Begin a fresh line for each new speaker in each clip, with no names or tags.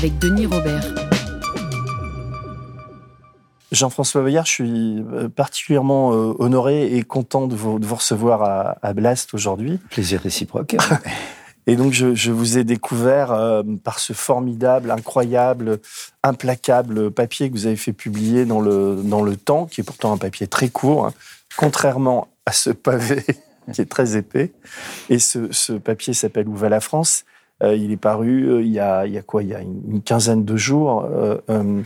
Avec Denis Robert.
Jean-François Bayard, je suis particulièrement euh, honoré et content de vous, recevoir à, Blast aujourd'hui.
Plaisir réciproque.
Et donc, je, vous ai découvert euh, par ce formidable, incroyable, implacable papier que vous avez fait publier dans le, dans le Temps, qui est pourtant un papier très court, hein, contrairement à ce pavé qui est très épais. Et ce, ce papier s'appelle Où va la France? euh, il est paru euh, il, y a, quoi? Il y a une, quinzaine de jours. Euh,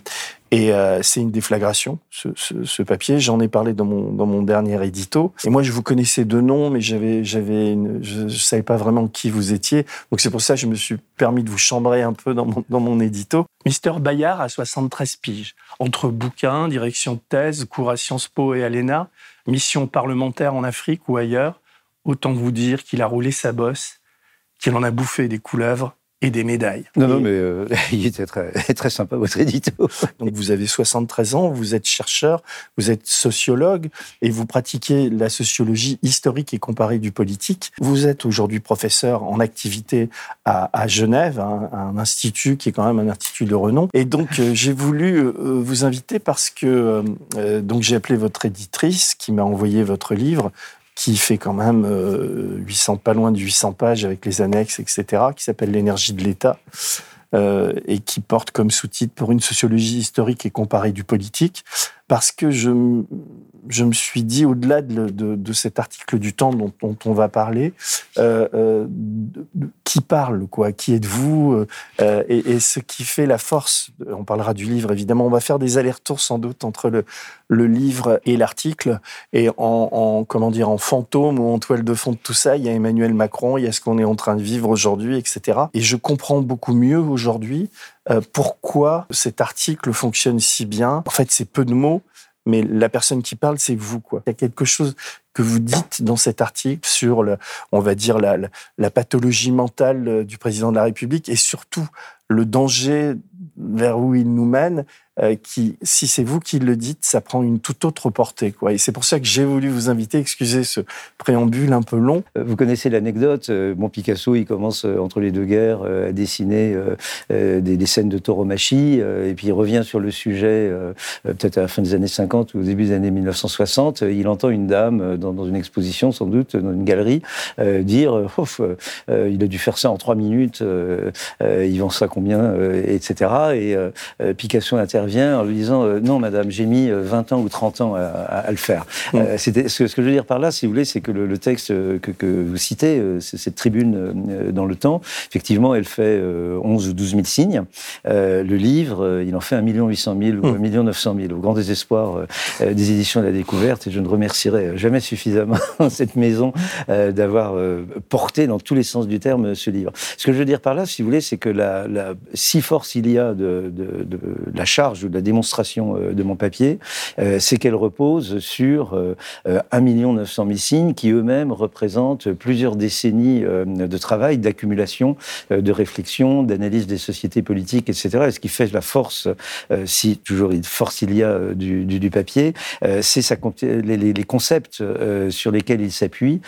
et c'est une déflagration, ce papier. J'en ai parlé dans mon, dans mon dernier édito. Et moi, je vous connaissais de nom, mais j'avais, j'avais, je ne savais pas vraiment qui vous étiez. Donc c'est pour ça que je me suis permis de vous chambrer un peu dans mon, dans mon édito. Mister Bayard a 73 piges. Entre bouquins, direction de thèse, cours à Sciences Po et à l'ENA, mission parlementaire en Afrique ou ailleurs, autant vous dire qu'il a roulé sa bosse qu'il en a bouffé des couleuvres et des médailles.
Non, non, mais euh, il était très, très sympa, votre édito.
Donc, vous avez 73 ans, vous êtes chercheur, vous êtes sociologue et vous pratiquez la sociologie historique et comparée du politique. Vous êtes aujourd'hui professeur en activité à, à Genève, un, un, institut qui est quand même un institut de renom. Et donc, euh, j'ai voulu euh, vous inviter parce que donc j'ai appelé votre éditrice qui m'a envoyé votre livre qui fait quand même 800, euh, pas loin de 800 pages avec les annexes, etc., qui s'appelle L'énergie de l'État, euh, et qui porte comme sous-titre pour une sociologie historique et comparée du politique, parce que je, je me suis dit, au-delà de, cet article du temps dont, on va parler, euh, euh qui parle, quoi? Qui êtes-vous? Euh, et, ce qui fait la force, on parlera du livre évidemment, on va faire des allers-retours sans doute entre le, livre et l'article, et en, en, comment dire, en fantôme ou en toile de fond de tout ça, il y a Emmanuel Macron, il y a ce qu'on est en train de vivre aujourd'hui, etc. Et je comprends beaucoup mieux aujourd'hui pourquoi cet article fonctionne si bien. En fait, c'est peu de mots, mais la personne qui parle, c'est vous. Quoi. Il y a quelque chose que vous dites dans cet article sur, le, on va dire, la, la, pathologie mentale euh, du président de la République et surtout le danger vers où il nous mène euh, qui, si c'est vous qui le dites, ça prend une toute autre portée. Et c'est pour ça que j'ai voulu vous inviter. Excusez ce préambule un peu long.
Euh, vous connaissez l'anecdote. Euh, mon Picasso, il commence entre les deux guerres à dessiner des, scènes de tauromachie, et puis il revient sur le sujet peut-être à la fin des années 50 ou au début des années 1960. Il entend une dame dans, dans une exposition, sans doute, dans une galerie, dire il a dû faire ça en trois minutes, il vend ça combien, etc. Et Picasso intervient vient en lui disant euh, Non, madame, j'ai mis 20 euh, ans ou 30 ans à, le faire. Mm. Euh, c'était, ce, que je veux dire par là, si vous voulez, c'est que le, texte que, vous citez, cette tribune dans le temps, effectivement, elle fait 11 ou 12 000 signes. le livre, il en fait 1 800 000 ou 1 900 000, au grand désespoir des éditions de la découverte. Et je ne remercierai jamais suffisamment cette maison d'avoir porté dans tous les sens du terme ce livre. Ce que je veux dire par là, si vous voulez, c'est que la, si force il y a de, de, de la charge ou de la démonstration euh, de mon papier, euh, c'est qu'elle repose sur 1 900 000 signes qui eux-mêmes représentent plusieurs décennies euh, de travail, d'accumulation, de réflexion, d'analyse des sociétés politiques, etc. Et ce qui fait la force, si toujours force il y a du, du, papier, c'est les, les, concepts sur lesquels il s'appuie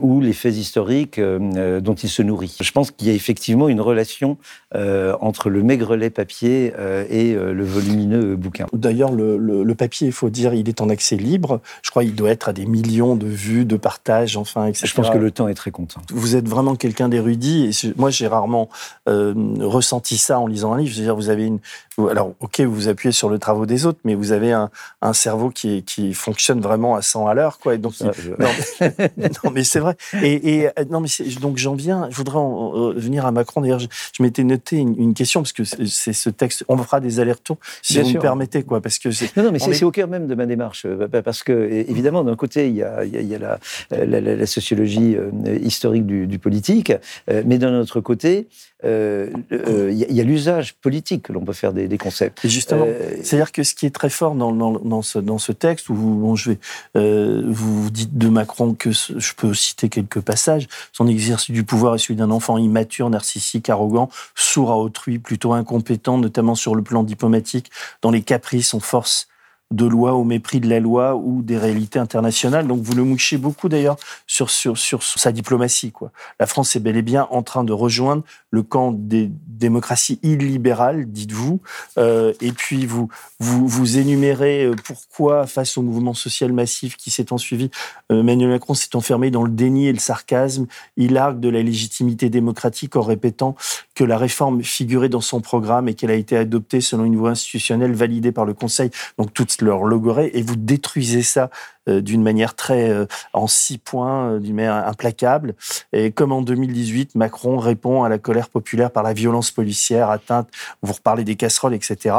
ou les faits historiques dont il se nourrit. Je pense qu'il y a effectivement une relation entre le maigrelet papier et le volumineux bouquin.
D'ailleurs, le, papier, il faut dire, il est en accès libre. Je crois qu'il doit être à des millions de vues, de partages, enfin, etc.
Je pense que le temps est très content.
Vous êtes vraiment quelqu'un d'érudit. Et moi, j'ai rarement euh, ressenti ça en lisant un livre. Je veux dire, vous avez une, alors, ok, vous vous appuyez sur le travaux des autres, mais vous avez un, un cerveau qui, qui fonctionne vraiment à 100 à l'heure, quoi. Et donc, non, mais, c'est vrai. Et, et, non, mais donc j'en viens. Je voudrais en, venir à Macron. D'ailleurs, je, m'étais noté une, question parce que c'est ce texte. On fera des allers-retours si vous me permettez, quoi, parce que
non, non, mais c'est au cœur même de ma démarche, parce que évidemment, d'un côté, il y a, il y a la, la, la, sociologie historique du, du politique, mais d'un autre côté, euh, euh, il y a, l'usage politique que l'on peut faire des, concepts.
Et justement, euh, c'est-à-dire que ce qui est très fort dans, dans, ce, dans ce, texte, où bon, je vais, vous dites de Macron que je peux citer quelques passages, son exercice du pouvoir est celui d'un enfant immature, narcissique, arrogant, sourd à autrui, plutôt incompétent, notamment sur le plan diplomatique, dans les caprices, on force de loi au mépris de la loi ou des réalités internationales. Donc vous le mouchez beaucoup d'ailleurs sur, sa diplomatie. La France est bel et bien en train de rejoindre le camp des démocraties illibérales, dites-vous, euh, et puis vous, vous, énumérez euh, pourquoi, face au mouvement social massif qui s'est ensuivi, euh, Emmanuel Macron s'est enfermé dans le déni et le sarcasme. Il argue de la légitimité démocratique en répétant que la réforme figurait dans son programme et qu'elle a été adoptée selon une voie institutionnelle validée par le Conseil. Donc toutes leur logorée et vous détruisez ça d'une manière très euh, en six points, euh, d'une manière implacable. Et comme en 2018, Macron répond à la colère populaire par la violence policière, atteinte. Vous reparlez des casseroles, etc.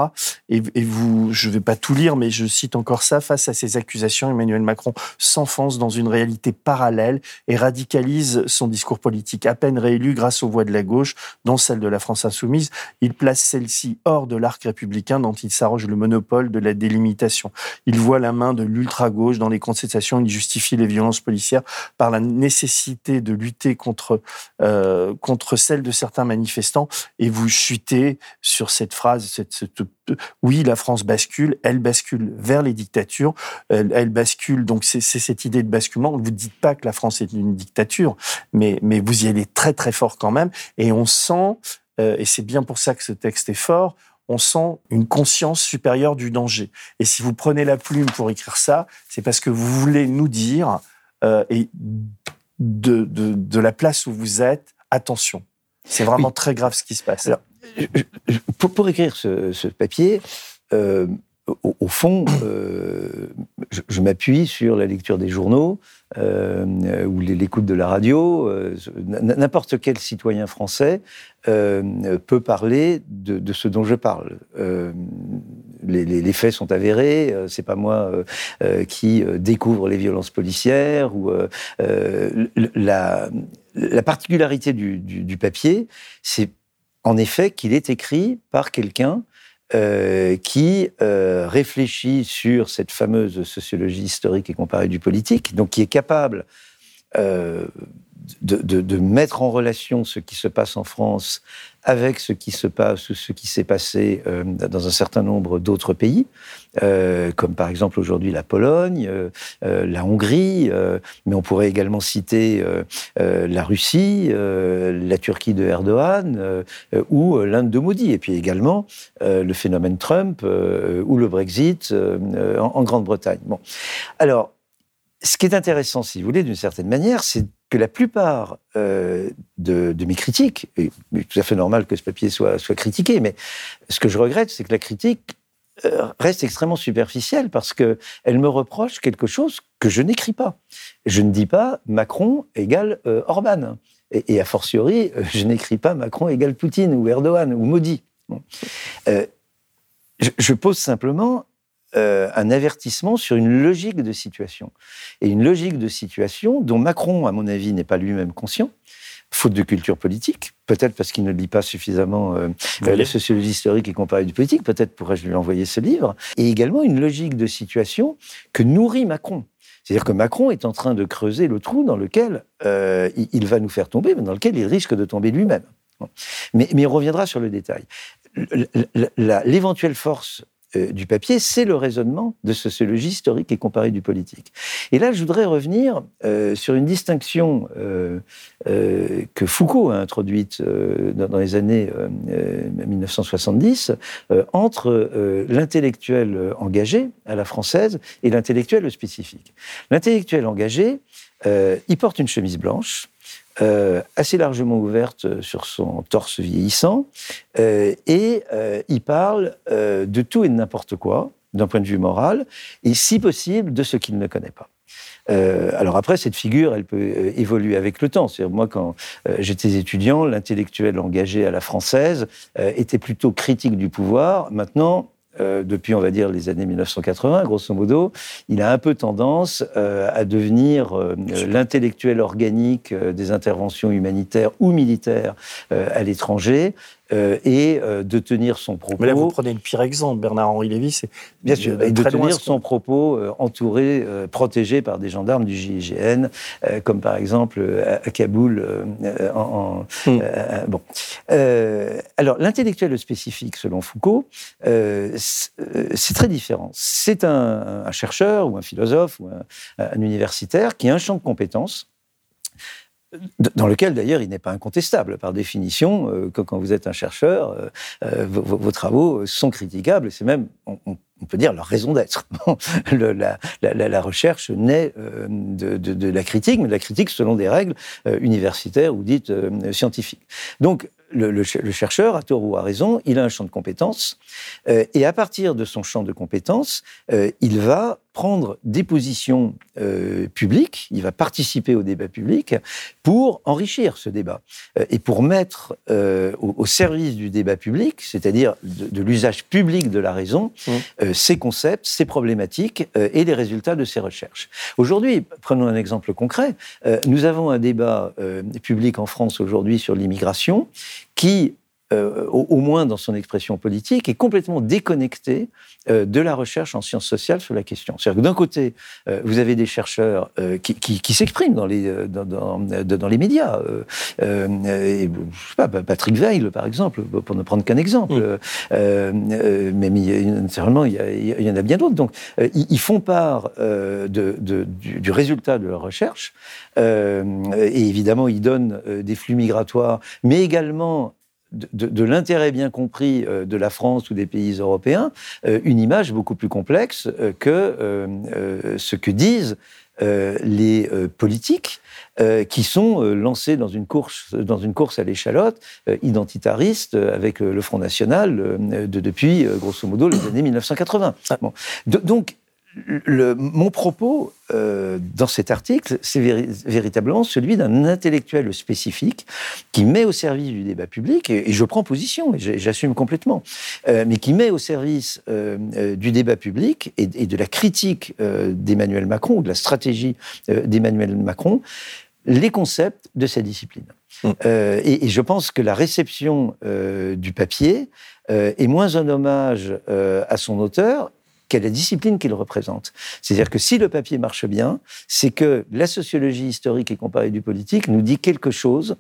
Et, et vous, je ne vais pas tout lire, mais je cite encore ça. Face à ces accusations, Emmanuel Macron s'enfonce dans une réalité parallèle et radicalise son discours politique. À peine réélu grâce aux voix de la gauche, dont celle de la France insoumise, il place celle-ci hors de l'arc républicain dont il s'arroge le monopole de la délimitation. Il voit la main de l'ultra-gauche dans les contestations, il justifie les violences policières par la nécessité de lutter contre, euh, contre celle de certains manifestants. Et vous chutez sur cette phrase, oui, la France bascule, elle bascule vers les dictatures, elle, bascule, donc c'est cette idée de basculement. Vous ne dites pas que la France est une dictature, mais, mais vous y allez très très fort quand même. Et on sent, euh, et c'est bien pour ça que ce texte est fort, on sent une conscience supérieure du danger. Et si vous prenez la plume pour écrire ça, c'est parce que vous voulez nous dire, euh, et de, de, la place où vous êtes, attention. C'est vraiment très grave ce qui se passe.
pour, pour, écrire ce, ce papier, euh, au, fond, euh, je, m'appuie sur la lecture des journaux euh, ou l'écoute de la radio. Euh, n'importe quel citoyen français peut parler de, ce dont je parle. Les, faits sont avérés. c'est pas moi qui découvre les violences policières ou la, particularité du papier, c'est en effet qu'il est écrit par quelqu'un euh, qui euh, réfléchit sur cette fameuse sociologie historique et comparée du politique, donc qui est capable euh, de, mettre en relation ce qui se passe en France avec ce qui se passe ou ce qui s'est passé euh, dans un certain nombre d'autres pays, euh, comme par exemple aujourd'hui la Pologne, euh, la Hongrie, mais on pourrait également citer la Russie, la Turquie de Erdogan ou l'Inde de Modi, et puis également le phénomène Trump ou le Brexit en, en Grande-Bretagne. Bon, alors ce qui est intéressant, si vous voulez, d'une certaine manière, c'est que la plupart euh, de, mes critiques, et tout à fait normal que ce papier soit, critiqué, mais ce que je regrette, c'est que la critique euh, reste extrêmement superficielle parce qu'elle me reproche quelque chose que je n'écris pas. Je ne dis pas Macron égale euh, Orban. Et, a fortiori, je n'écris pas Macron égale Poutine ou Erdogan ou Modi. je, pose simplement euh, un avertissement sur une logique de situation. Et une logique de situation dont Macron, à mon avis, n'est pas lui-même conscient, faute de culture politique, peut-être parce qu'il ne lit pas suffisamment euh, la sociologie historique et comparée du politique, peut-être pourrais-je lui envoyer ce livre, et également une logique de situation que nourrit Macron. C'est-à-dire que Macron est en train de creuser le trou dans lequel euh, il va nous faire tomber, mais dans lequel il risque de tomber lui-même. Mais, mais on reviendra sur le détail. L'éventuelle force euh, du papier, c'est le raisonnement de sociologie historique et comparée du politique. Et là, je voudrais revenir euh, sur une distinction euh, que Foucault a introduite dans, les années 1970 entre l'intellectuel engagé à la française et l'intellectuel spécifique. L'intellectuel engagé, il porte une chemise blanche, euh, assez largement ouverte sur son torse vieillissant, euh, et euh, il parle de tout et de n'importe quoi, d'un point de vue moral, et si possible de ce qu'il ne connaît pas. alors après, cette figure, elle peut évoluer avec le temps. C'est moi, quand j'étais étudiant, l'intellectuel engagé à la française était plutôt critique du pouvoir. Maintenant, depuis, on va dire, les années 1980, grosso modo, il a un peu tendance à devenir l'intellectuel organique des interventions humanitaires ou militaires à l'étranger, euh, et euh, de tenir son propos.
Mais là, vous prenez le pire exemple, Bernard-Henri Lévy, c'est
bien sûr, et de tenir son propos euh, entouré, protégé par des gendarmes du GIGN, comme par exemple à, Kaboul. En, hmm. bon, alors l'intellectuel spécifique, selon Foucault, c'est très différent. C'est un, un, chercheur ou un philosophe ou un, un universitaire qui a un champ de compétences dans lequel d'ailleurs il n'est pas incontestable par définition, euh, que quand vous êtes un chercheur, euh, euh, vos, travaux sont critiquables, c'est même, on, peut dire, leur raison d'être. la, recherche naît de, de, de, la critique, mais de la critique selon des règles universitaires ou dites scientifiques. Donc le, le, chercheur, à tort ou à raison, il a un champ de compétences, euh, et à partir de son champ de compétences, euh, il va prendre des positions euh, publiques, il va participer au débat public pour enrichir ce débat et pour mettre au, service du débat public, c'est-à-dire de, l'usage public de la raison, mmh. ses concepts, ses problématiques et les résultats de ses recherches. Aujourd'hui, prenons un exemple concret. nous avons un débat public en France aujourd'hui sur l'immigration qui, euh, au, moins dans son expression politique, est complètement déconnecté euh, de la recherche en sciences sociales sur la question. C'est-à-dire que d'un côté, euh, vous avez des chercheurs qui, qui, s'expriment dans les, dans, dans, dans les médias. Et, je sais pas, Patrick Veil, par exemple, pour ne prendre qu'un exemple. mais naturellement, il il y, en a bien d'autres. Donc, ils, font part de, de, du, du, résultat de leur recherche. et évidemment, ils donnent des flux migratoires, mais également de, l'intérêt bien compris euh, de la France ou des pays européens, euh, une image beaucoup plus complexe euh, que ce que disent les politiques qui sont lancés dans une course, dans une course à l'échalote identitariste avec le Front National de, depuis, grosso modo, les années 1980. Bon. donc, le, mon propos euh, dans cet article, c'est véritablement celui d'un intellectuel spécifique qui met au service du débat public, et, je prends position, et j'assume complètement, euh, mais qui met au service euh, du débat public et, de la critique d'Emmanuel Macron, ou de la stratégie d'Emmanuel Macron, les concepts de sa discipline. Mmh. Et, et, je pense que la réception du papier est moins un hommage à son auteur quelle est la discipline qu'il représente. C'est-à-dire que si le papier marche bien, c'est que la sociologie historique et comparée du politique nous dit quelque chose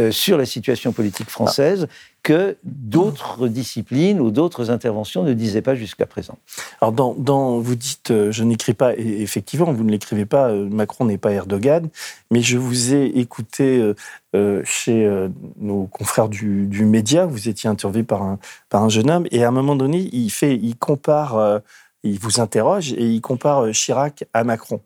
euh, sur la situation politique française que d'autres disciplines ou d'autres interventions ne disaient pas jusqu'à présent.
Alors, dans, vous dites, euh, je n'écris pas, effectivement, vous ne l'écrivez pas, euh, Macron n'est pas Erdogan, mais je vous ai écouté chez nos confrères du, du, média, vous étiez interviewé par un, par un jeune homme, et à un moment donné, il, fait, il compare il vous interroge et il compare euh, Chirac à Macron.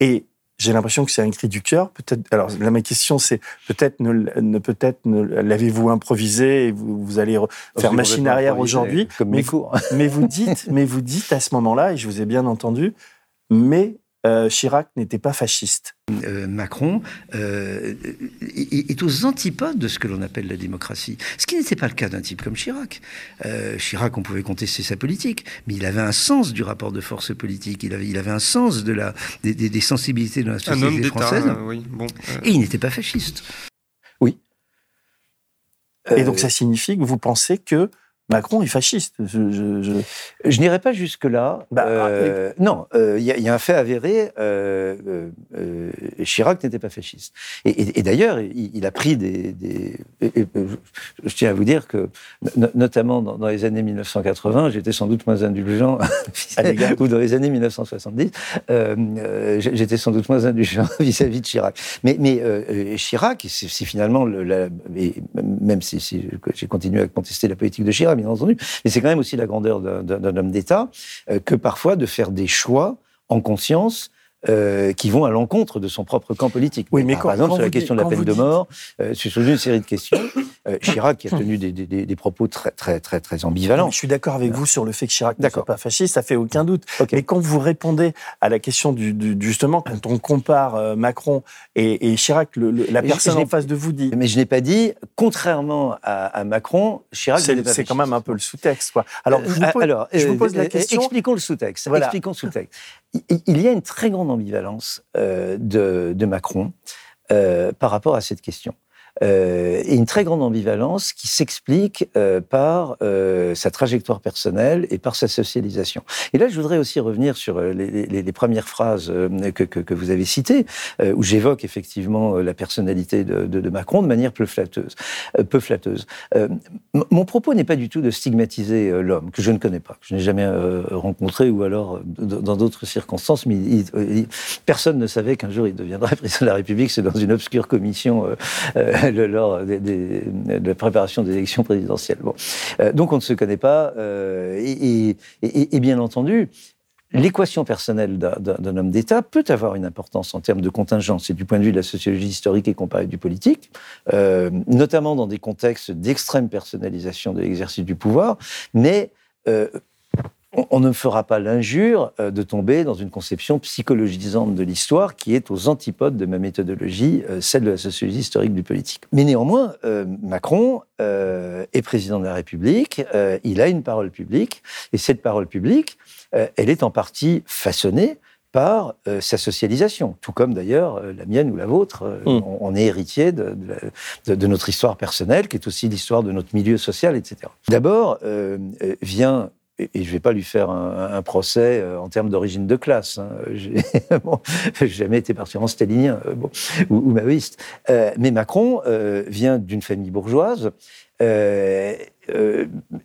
Et j'ai l'impression que c'est un cri du cœur. Peut-être. Alors, là, ma question, c'est peut-être ne, peut-être l'avez-vous improvisé et vous, vous allez faire machine arrière aujourd'hui.
Comme mes cours.
mais vous dites, mais vous dites à ce moment-là, et je vous ai bien entendu, mais euh, Chirac n'était pas fasciste.
Euh, Macron euh, est, aux antipodes de ce que l'on appelle la démocratie. Ce qui n'était pas le cas d'un type comme Chirac. Chirac, on pouvait contester sa politique, mais il avait un sens du rapport de force politique, il avait, il avait un sens de la, des, sensibilités de la société française. Oui, bon, Et il n'était pas fasciste.
Oui. Et donc ça signifie que vous pensez que Macron est fasciste. Je, je,
je... n'irai pas jusque-là. Bah, euh, ah, non, il euh, y, y, a un fait avéré. Euh, euh Chirac n'était pas fasciste. Et, et, et d'ailleurs, il, il, a pris des. des je tiens à vous dire que, notamment dans, dans, les années 1980, j'étais sans doute moins indulgent, ou dans les années 1970, j'étais sans doute moins indulgent vis-à-vis de Chirac. Mais, mais Chirac, c'est finalement, le, la, même si, si j'ai continué à contester la politique de Chirac, bien entendu, mais c'est quand même aussi la grandeur d'un homme d'État euh, que parfois de faire des choix en conscience euh, qui vont à l'encontre de son propre camp politique. Oui, mais par, exemple, sur la question de la peine de mort, euh, sur une série de questions, Chirac qui a tenu des, propos très, très, très, très ambivalents.
je suis d'accord avec vous sur le fait que Chirac n'est pas fasciste, ça fait aucun doute. Mais quand vous répondez à la question du, justement, quand on compare Macron et, Chirac, la personne en face de vous dit.
Mais je n'ai pas dit, contrairement à, Macron, Chirac.
C'est quand même un peu le sous-texte, quoi. Alors, je vous pose, la question.
Expliquons le sous-texte. Expliquons le sous-texte. Il y a une très grande ambivalence de, de Macron euh, par rapport à cette question. Euh, et une très grande ambivalence qui s'explique euh, par euh, sa trajectoire personnelle et par sa socialisation. Et là, je voudrais aussi revenir sur euh, les, les, les premières phrases euh, que, que, que, vous avez citées, où j'évoque effectivement la personnalité de, de, de, Macron de manière peu flatteuse. peu flatteuse. mon propos n'est pas du tout de stigmatiser l'homme, que je ne connais pas, que je n'ai jamais rencontré, ou alors dans d'autres circonstances, mais personne ne savait qu'un jour il deviendrait président de la République, c'est dans une obscure commission lors de la préparation des élections présidentielles. Euh, donc on ne se connaît pas, euh, et, et, bien entendu, L'équation personnelle d'un homme d'État peut avoir une importance en termes de contingence et du point de vue de la sociologie historique et comparée du politique, euh, notamment dans des contextes d'extrême personnalisation de l'exercice du pouvoir, mais on ne fera pas l'injure euh, de tomber dans une conception psychologisante de l'histoire qui est aux antipodes de ma méthodologie, euh, celle de la sociologie historique du politique. Mais néanmoins, euh, Macron est président de la République, il a une parole publique, et cette parole publique, elle est en partie façonnée par sa socialisation, tout comme d'ailleurs la mienne ou la vôtre. Mm. On, est héritier de, de, notre histoire personnelle, qui est aussi l'histoire de notre milieu social, etc. D'abord vient et je ne vais pas lui faire un, procès euh, en termes d'origine de classe. Hein. J'ai bon, jamais été particulièrement stalinien euh, bon, ou, ou, maoïste. Euh, mais Macron euh, vient d'une famille bourgeoise. Euh,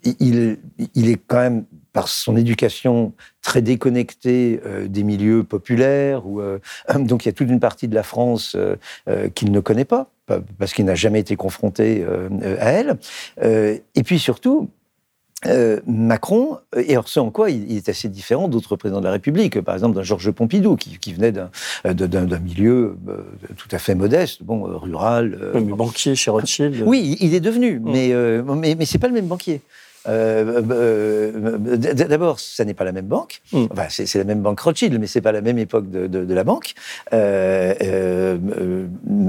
il, il, est quand même, par son éducation, très déconnecté des milieux populaires. Où, donc il y a toute une partie de la France qu'il ne connaît pas, parce qu'il n'a jamais été confronté à elle. et puis surtout, euh, Macron, euh, et alors ce en quoi il, est assez différent d'autres présidents de la République, par exemple d'un Georges Pompidou, qui, qui venait d'un euh, milieu tout à fait modeste, bon, rural.
banquier chez Rothschild.
Oui, il est devenu, mm. mais, mais, mais c'est pas le même banquier. Euh, euh, d'abord, ça n'est pas la même banque. Mm. Enfin, c'est la même banque Rothschild, mais c'est pas la même époque de, de, de la banque. Euh, euh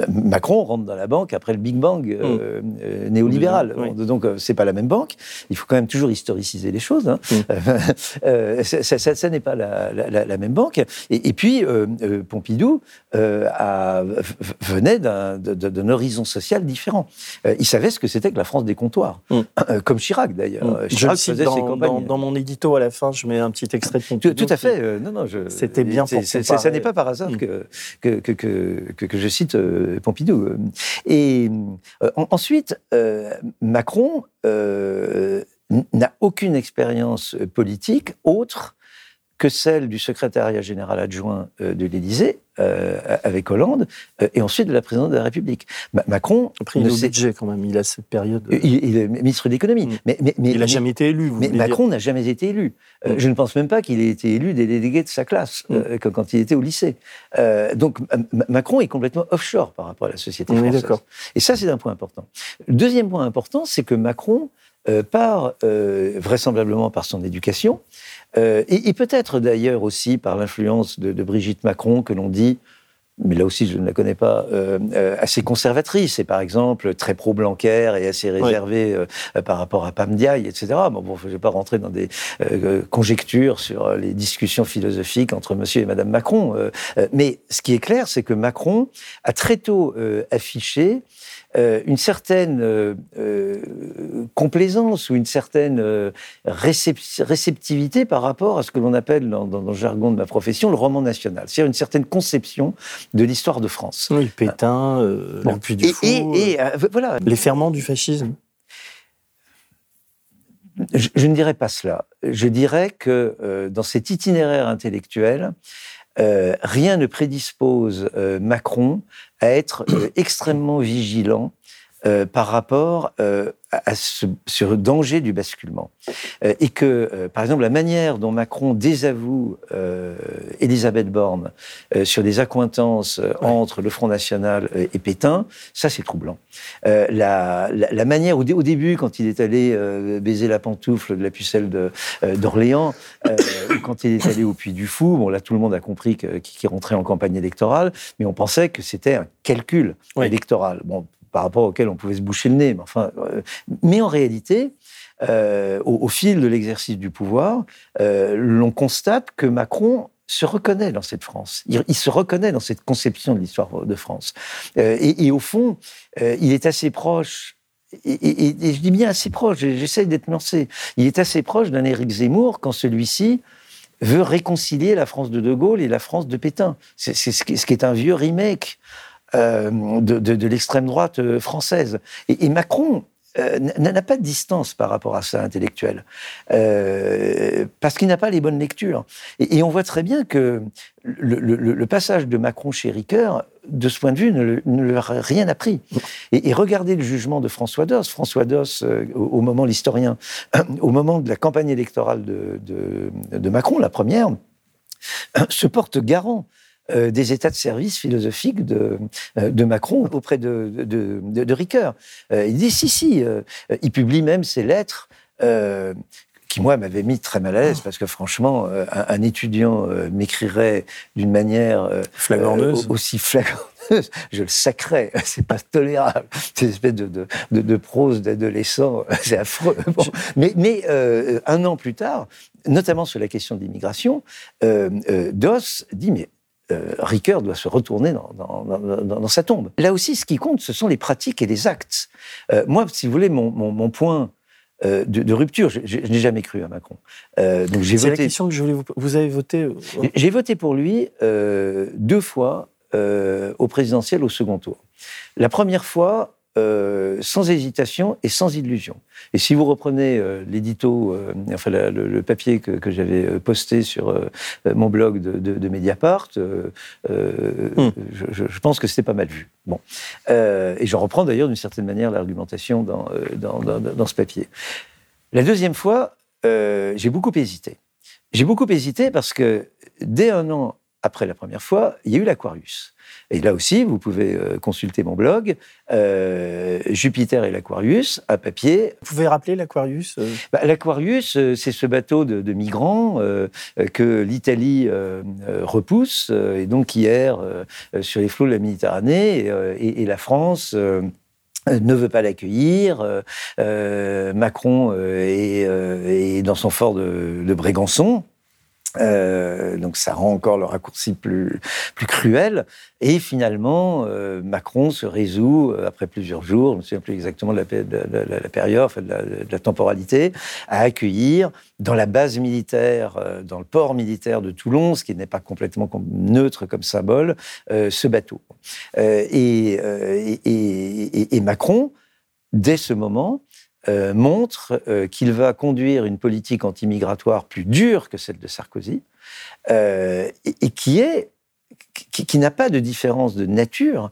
Macron rentre dans la banque après le Big Bang mm. néolibéral. Donc, c'est pas la même banque. Il faut quand même toujours historiciser les choses. Hein. Mm. ça, ça, ça n'est pas la, la, la, même banque. Et, et puis, Pompidou a, venait d'un horizon social différent. il savait ce que c'était que la France des comptoirs, comme Chirac d'ailleurs.
Euh, je le cite dans, mon édito à la fin, je mets un petit extrait de
Pompidou. Tout, à fait. Euh, non, non,
C'était bien pour
Ça n'est pas par hasard mm. que, que, que, que, je cite euh, Pompidou. Et ensuite, Macron n'a aucune expérience politique autre que celle du secrétariat général adjoint euh, de l'Élysée euh, avec Hollande euh, et ensuite de la présidence de la République.
Macron. Après, il est budget quand même. Il a cette période.
Il, est ministre de l'économie. Mm.
Mais, mais, mais, il n'a jamais été élu.
mais Macron n'a jamais été élu. Mm. Je ne pense même pas qu'il ait été élu des délégués de sa classe mm. quand, il était au lycée. donc Macron est complètement offshore par rapport à la société française. Et ça, c'est un point important. Le deuxième point important, c'est que Macron part vraisemblablement par son éducation. Euh, et, peut-être d'ailleurs aussi par l'influence de, Brigitte Macron, que l'on dit, mais là aussi je ne la connais pas, euh, euh, assez conservatrice, et par exemple très pro-Blanquer et assez réservée par rapport à Pam Ndiaye, etc. Bon, bon je ne vais pas rentrer dans des conjectures sur les discussions philosophiques entre monsieur et madame Macron, mais ce qui est clair, c'est que Macron a très tôt affiché euh, une certaine euh, euh, complaisance ou une certaine réceptivité par rapport à ce que l'on appelle dans, le jargon de ma profession le roman national, c'est-à-dire une certaine conception de l'histoire de France.
Oui, Pétain, bon. puis du Fou, et, voilà. les ferments du fascisme.
Je, je, ne dirais pas cela. Je dirais que dans cet itinéraire intellectuel, euh, rien ne prédispose euh, Macron à être euh, extrêmement vigilant par rapport à ce, danger du basculement. Euh, et que, euh, par exemple, la manière dont Macron désavoue euh, Elisabeth Borne sur des accointances entre le Front National et, Pétain, ça c'est troublant. La, la, manière, au, au, début, quand il est allé baiser la pantoufle de la pucelle d'Orléans, ou quand il est allé au Puy du Fou, bon là tout le monde a compris qu'il rentrait en campagne électorale, mais on pensait que c'était un calcul électoral. Bon, par rapport auquel on pouvait se boucher le nez. Mais, enfin, euh, mais en réalité, euh, au, fil de l'exercice du pouvoir, euh, l'on constate que Macron se reconnaît dans cette France. Il, se reconnaît dans cette conception de l'histoire de France. Et, au fond, il est assez proche et, et, je dis bien assez proche, j'essaie d'être nuancé. Il est assez proche d'un Éric Zemmour quand celui-ci veut réconcilier la France de De Gaulle et la France de Pétain. C'est ce qui est un vieux remake euh, de, l'extrême droite euh, française. Et, Macron euh, n'a pas de distance par rapport à ça intellectuel, parce qu'il n'a pas les bonnes lectures. Et, on voit très bien que le, passage de Macron chez Ricoeur, de ce point de vue, ne, leur a rien appris. Et, regardez le jugement de François Doss. François Doss, au, moment, l'historien, au moment de la campagne électorale de, de Macron, la première, se porte garant euh, des états de service philosophiques de, euh, de Macron auprès de, de, de, Ricoeur. Euh, il dit si, si. il publie même ses lettres qui moi m'avait mis très mal à l'aise parce que franchement, un, étudiant m'écrirait d'une manière aussi flagorneuse, je le sacrais, c'est pas tolérable. Cette espèce de, de, de, prose d'adolescent, c'est affreux. Mais, mais un an plus tard, notamment sur la question de l'immigration, Doss dit mais euh, Ricoeur doit se retourner dans, sa tombe. Là aussi, ce qui compte, ce sont les pratiques et les actes. Euh, moi, si vous voulez, mon, point euh, de, rupture, je, n'ai jamais cru à Macron.
donc j'ai voté. la question que je voulais vous. Vous avez voté
J'ai voté pour lui deux fois au présidentiel au second tour. La première fois, euh, sans hésitation et sans illusion. Et si vous reprenez euh, l'édito, euh, enfin le, papier que, j'avais posté sur mon blog de, Mediapart, hmm. je, pense que c'était pas mal vu. Bon, et je reprends d'ailleurs d'une certaine manière l'argumentation dans, dans, ce papier. La deuxième fois, j'ai beaucoup hésité. J'ai beaucoup hésité parce que dès un an après la première fois, il y a eu l'Aquarius. Et là aussi, vous pouvez euh, consulter mon blog, euh, Jupiter et l'Aquarius, à papier.
Vous pouvez rappeler l'Aquarius
euh? Bah, L'Aquarius, c'est ce bateau de, migrants que l'Italie repousse, et donc qui erre sur les flots de la Méditerranée, et, la France ne veut pas l'accueillir. Macron est, dans son fort de, de Brégançon. Euh, donc ça rend encore le raccourci plus, plus cruel. Et finalement, euh, Macron se résout, euh, après plusieurs jours, je ne me souviens plus exactement de la, période, enfin de, la, temporalité, à accueillir dans la base militaire, dans le port militaire de Toulon, ce qui n'est pas complètement neutre comme symbole, ce bateau. Et, et, et, Macron, dès ce moment, euh, montre euh, qu'il va conduire une politique anti-migratoire plus dure que celle de Sarkozy, euh, et, qui est qui, n'a pas de différence de nature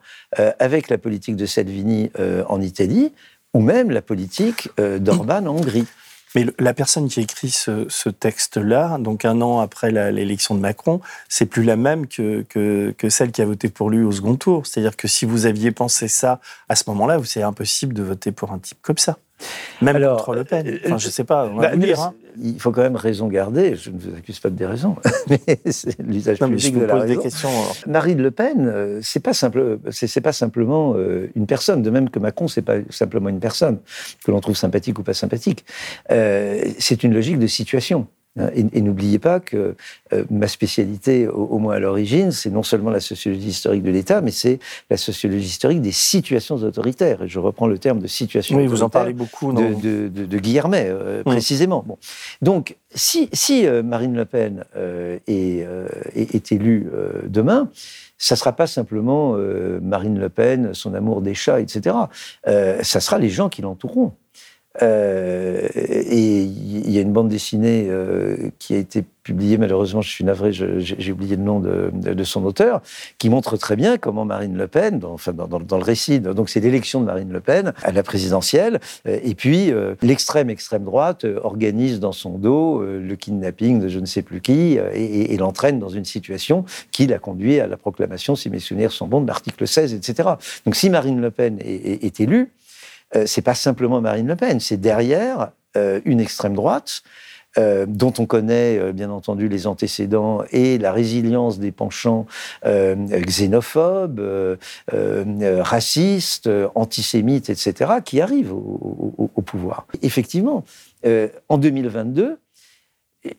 avec la politique de Salvini en Italie ou même la politique d'Orban en Hongrie.
Mais la personne qui écrit ce, texte-là, donc un an après l'élection de Macron, c'est plus la même que, que, que, celle qui a voté pour lui au second tour. C'est-à-dire que si vous aviez pensé ça à ce moment-là, c'est impossible de voter pour un type comme ça. Même Alors, contre Le Pen. Enfin, je sais pas. On va bah, dire, hein.
Il faut quand même raison garder. Je ne vous accuse pas de déraison, mais c'est l'usage public de la raison. Des questions, Marine Le Pen, euh, c'est pas simple. C'est pas simplement euh, une personne. De même que Macron, c'est pas simplement une personne que l'on trouve sympathique ou pas sympathique. Euh, c'est une logique de situation. Hein, et, n'oubliez pas que euh, ma spécialité, au, moins à l'origine, c'est non seulement la sociologie historique de l'État, mais c'est la sociologie historique des situations autoritaires. Et je reprends le terme de situation
oui, vous en parlez beaucoup,
non de, de, de, Guillermet, euh, précisément. Bon. Donc, si, si euh, Marine Le Pen est, est, élue demain, ça ne sera pas simplement Marine Le Pen, son amour des chats, etc. ça sera les gens qui l'entoureront. Euh, et il y a une bande dessinée qui a été publié, malheureusement, je suis navré, j'ai oublié le nom de, son auteur, qui montre très bien comment Marine Le Pen, dans, enfin dans, le récit, donc c'est l'élection de Marine Le Pen à la présidentielle, euh, et puis euh, l'extrême extrême droite euh, organise dans son dos le kidnapping de je ne sais plus qui et, l'entraîne dans une situation qui l'a conduit à la proclamation, si mes souvenirs sont bons, de l'article 16, etc. Donc si Marine Le Pen est élue, c'est pas simplement Marine Le Pen, c'est derrière une extrême droite euh, dont on connaît euh, bien entendu les antécédents et la résilience des penchants euh, xénophobes, racistes, antisémites, etc., qui arrivent au, pouvoir. Effectivement, en 2022,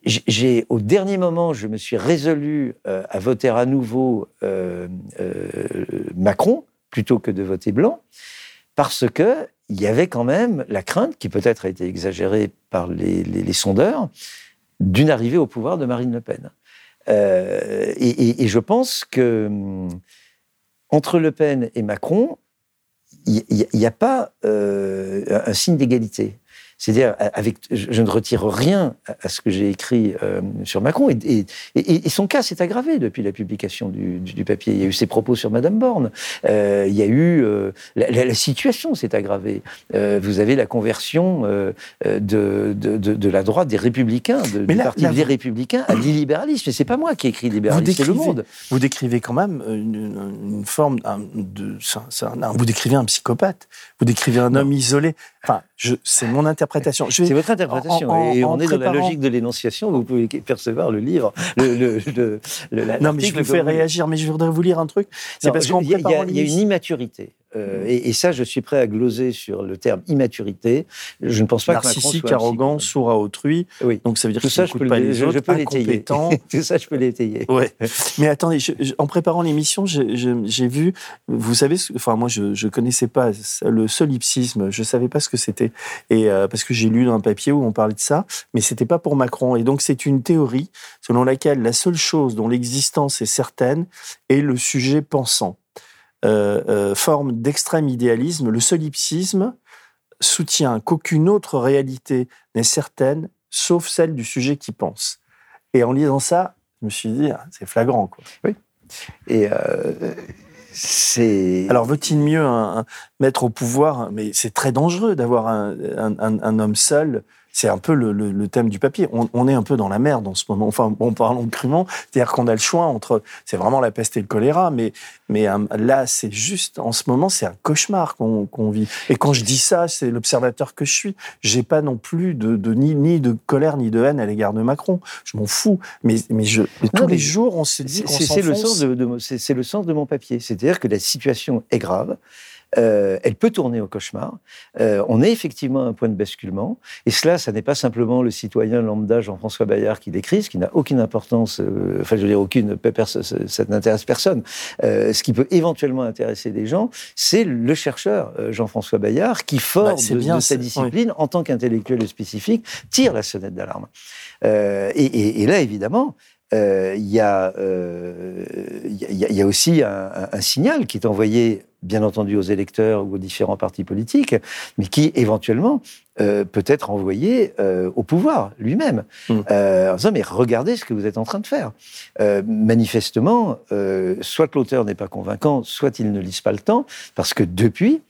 j'ai, au dernier moment, je me suis résolu à voter à nouveau Macron plutôt que de voter blanc, parce que il y avait quand même la crainte, qui peut-être a été exagérée par les, sondeurs, d'une arrivée au pouvoir de Marine Le Pen. Euh, et, je pense que hum, entre Le Pen et Macron, il n'y a, pas euh, un signe d'égalité. C'est-à-dire, avec, je ne retire rien à ce que j'ai écrit euh, sur Macron. Et, et, son cas s'est aggravé depuis la publication du, du, papier. Il y a eu ses propos sur Madame Borne. Euh, il y a eu euh, la, la, situation s'est aggravée. Vous avez la conversion de, de, de, la droite des Républicains, de, du parti des Républicains à l'illibéralisme. Et c'est pas moi qui ai écrit libéralisme, c'est le monde.
Vous décrivez quand même une, une forme de, vous décrivez un psychopathe. Vous décrivez un homme isolé. Enfin, c'est mon interprétation.
C'est votre interprétation. et on est dans la logique de l'énonciation. Vous pouvez percevoir le livre. Le, le,
le, non, mais je vous fais réagir. Mais je voudrais vous lire un truc.
C'est parce qu'il y, y, a une immaturité. Euh, et, ça, je suis prêt à gloser sur le terme immaturité. Je ne pense pas
Narcissique, que Macron arrogant, sourd à autrui. Oui. Donc ça veut dire que ça, je peux, pas les je, autres, je peux l'étayer.
Tout ça, je peux l'étayer.
Ouais. Mais attendez, en préparant l'émission, j'ai vu, vous savez, enfin moi, je ne connaissais pas le solipsisme. Je savais pas ce que c'était, et euh, parce que j'ai lu dans un papier où on parlait de ça, mais c'était pas pour Macron. Et donc c'est une théorie selon laquelle la seule chose dont l'existence est certaine est le sujet pensant. Euh, euh, forme d'extrême idéalisme, le solipsisme soutient qu'aucune autre réalité n'est certaine, sauf celle du sujet qui pense. Et en lisant ça, je me suis dit, ah, c'est flagrant. Quoi.
Oui. Et euh, c'est.
Alors, veut-il mieux mettre au pouvoir Mais c'est très dangereux d'avoir un, un, homme seul c'est un peu le, thème du papier. On, est un peu dans la merde en ce moment. Enfin, bon, parlons crûment, c'est-à-dire qu'on a le choix entre, c'est vraiment la peste et le choléra, mais, mais euh, là, c'est juste, en ce moment, c'est un cauchemar qu'on vit. Et quand je dis ça, c'est l'observateur que je suis. J'ai pas non plus de, ni, ni de colère ni de haine à l'égard de Macron. Je m'en fous. Mais, mais, je, tous les jours, on se dit qu'on
C'est le sens de, c'est le sens de mon papier. C'est-à-dire que la situation est grave. Euh, elle peut tourner au cauchemar. Euh, on est effectivement à un point de basculement. Et cela, ça n'est pas simplement le citoyen lambda Jean-François Bayard qui décrit, ce qui n'a aucune importance, euh, enfin je veux dire aucune, ça n'intéresse personne. ce qui peut éventuellement intéresser des gens, c'est le chercheur Jean-François Bayard qui, fort bah, de, bien, sa discipline, en tant qu'intellectuel spécifique, tire la sonnette d'alarme. Et, et, là, évidemment, il y, a, y, a aussi un, un, signal qui est envoyé bien entendu aux électeurs ou aux différents partis politiques, mais qui éventuellement euh, peut être envoyé euh, au pouvoir lui-même, mmh. euh, en disant mais regardez ce que vous êtes en train de faire. Euh, manifestement, euh, soit l'auteur n'est pas convaincant, soit il ne lise pas le temps, parce que depuis,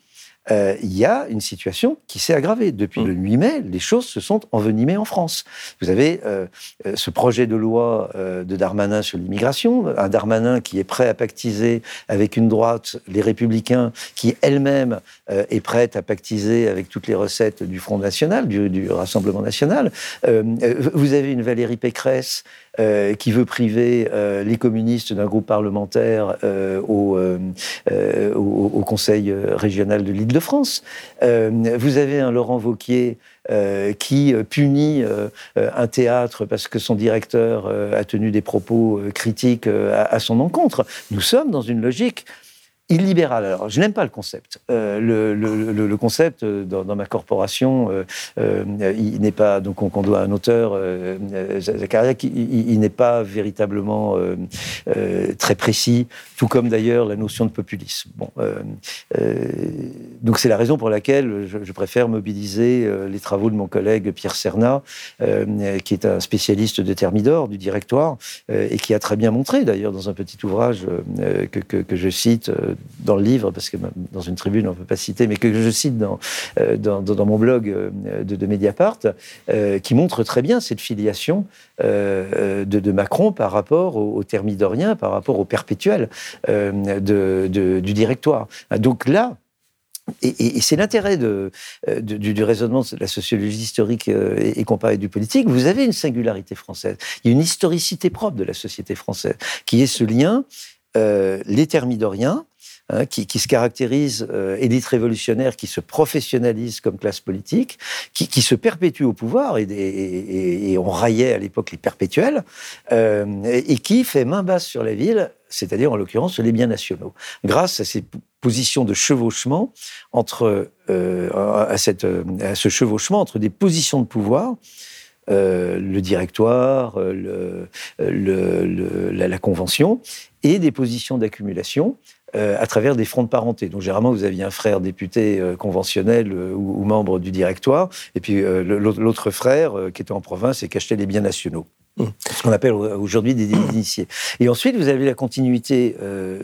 euh, il y a une situation qui s'est aggravée. Depuis mm. le 8 mai, les choses se sont envenimées en France. Vous avez euh, euh, ce projet de loi de Darmanin sur l'immigration, un Darmanin qui est prêt à pactiser avec une droite, les républicains, qui elle-même est prête à pactiser avec toutes les recettes du Front National, du, du Rassemblement National. vous avez une Valérie Pécresse euh, qui veut priver euh, les communistes d'un groupe parlementaire euh, au, au, Conseil régional de l'Île-de-France. vous avez un Laurent Vauquier qui punit un théâtre parce que son directeur a tenu des propos critiques à, son encontre. Nous sommes dans une logique illibéral. Alors, je n'aime pas le concept. Euh, le, concept euh, dans, ma corporation, euh, il n'est pas donc on, doit à un auteur, Zakaria, il, n'est pas véritablement très précis, tout comme d'ailleurs la notion de populisme. Bon, donc c'est la raison pour laquelle je, préfère mobiliser les travaux de mon collègue Pierre Serna, qui est un spécialiste de Thermidor, du directoire, et qui a très bien montré d'ailleurs dans un petit ouvrage que je cite dans le livre, parce que dans une tribune, on ne peut pas citer, mais que je cite dans, euh, mon blog euh, de, Mediapart, euh, qui montre très bien cette filiation de, Macron par rapport au, au, thermidorien, par rapport au perpétuel du directoire. Donc là, et, c'est l'intérêt du, raisonnement de la sociologie historique et, et comparée du politique. Vous avez une singularité française. Il y a une historicité propre de la société française, qui est ce lien, euh, les thermidoriens, Hein, qui, se caractérise, euh, élite révolutionnaire, qui se professionnalise comme classe politique, qui, se perpétue au pouvoir, et, on raillait à l'époque les perpétuels, euh, et, qui fait main basse sur la ville, c'est-à-dire en l'occurrence les biens nationaux, grâce à ces positions de chevauchement entre euh, à, cette, à ce chevauchement entre des positions de pouvoir le directoire, la, convention, et des positions d'accumulation euh, à travers des fronts de parenté. Donc généralement, vous aviez un frère député euh, conventionnel euh, ou, ou, membre du directoire, et puis l'autre frère qui était en province et qui achetait les biens nationaux. Mmh. Ce qu'on appelle aujourd'hui des initiés. Et ensuite, vous avez la continuité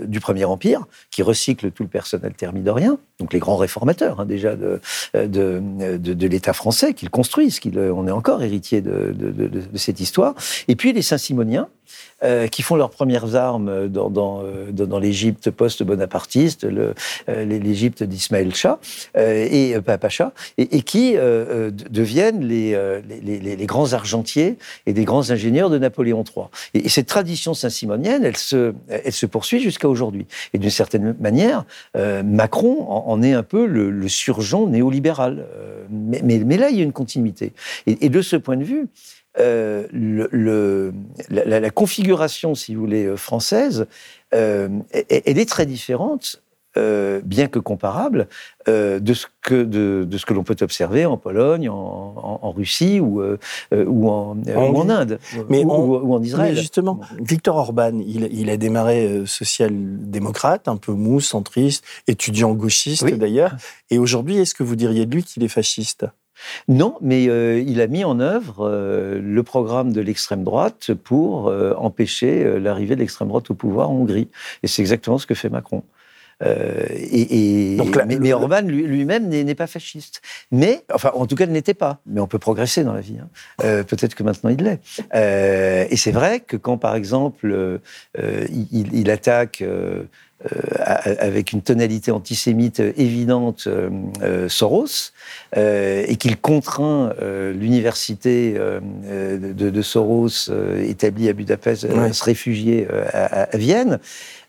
du Premier Empire, qui recycle tout le personnel thermidorien, donc les grands réformateurs hein, déjà de, de, de, de l'État français, qu'ils construisent, qu on est encore héritier de, de, cette histoire. Et puis les Saint-Simoniens, euh, qui font leurs premières armes dans, dans, euh, dans l'Égypte post-bonapartiste, euh, l'Égypte d'Ismaël Shah et Pacha, et, et qui deviennent les, les, les, grands argentiers et des grands ingénieurs de Napoléon III. Et, cette tradition saint-simonienne, elle se, elle se poursuit jusqu'à aujourd'hui. Et d'une certaine manière, Macron en, est un peu le, le surgeon néolibéral. Mais, mais, mais, là, il y a une continuité. Et, et de ce point de vue, euh, le, le, la, la, configuration, si vous voulez, euh, française, euh, elle est très différente. Euh, bien que comparable, de ce que de, de ce que l'on peut observer en Pologne, en, en, en Russie ou ou en, en, ou en Inde,
mais
ou, en Israël.
Mais justement, Victor Orban, il, il a démarré social-démocrate, un peu mou, centriste, étudiant gauchiste oui. d'ailleurs, et aujourd'hui, est-ce que vous diriez de lui qu'il est fasciste?
Non, mais euh, il a mis en œuvre euh, le programme de l'extrême droite pour euh, empêcher l'arrivée de l'extrême droite au pouvoir en Hongrie. Et c'est exactement ce que fait Macron. et, et Donc là, mais, mais, Orban lui-même lui n'est pas fasciste. Mais, enfin, en tout cas, il n'était pas. Mais on peut progresser dans la vie. Hein. Peut-être que maintenant il l'est. et c'est vrai que quand, par exemple, il, il, attaque avec une tonalité antisémite évidente euh, euh, Soros, et qu'il contraint l'université de, de, Soros établie à Budapest ouais. à se réfugier à, à Vienne,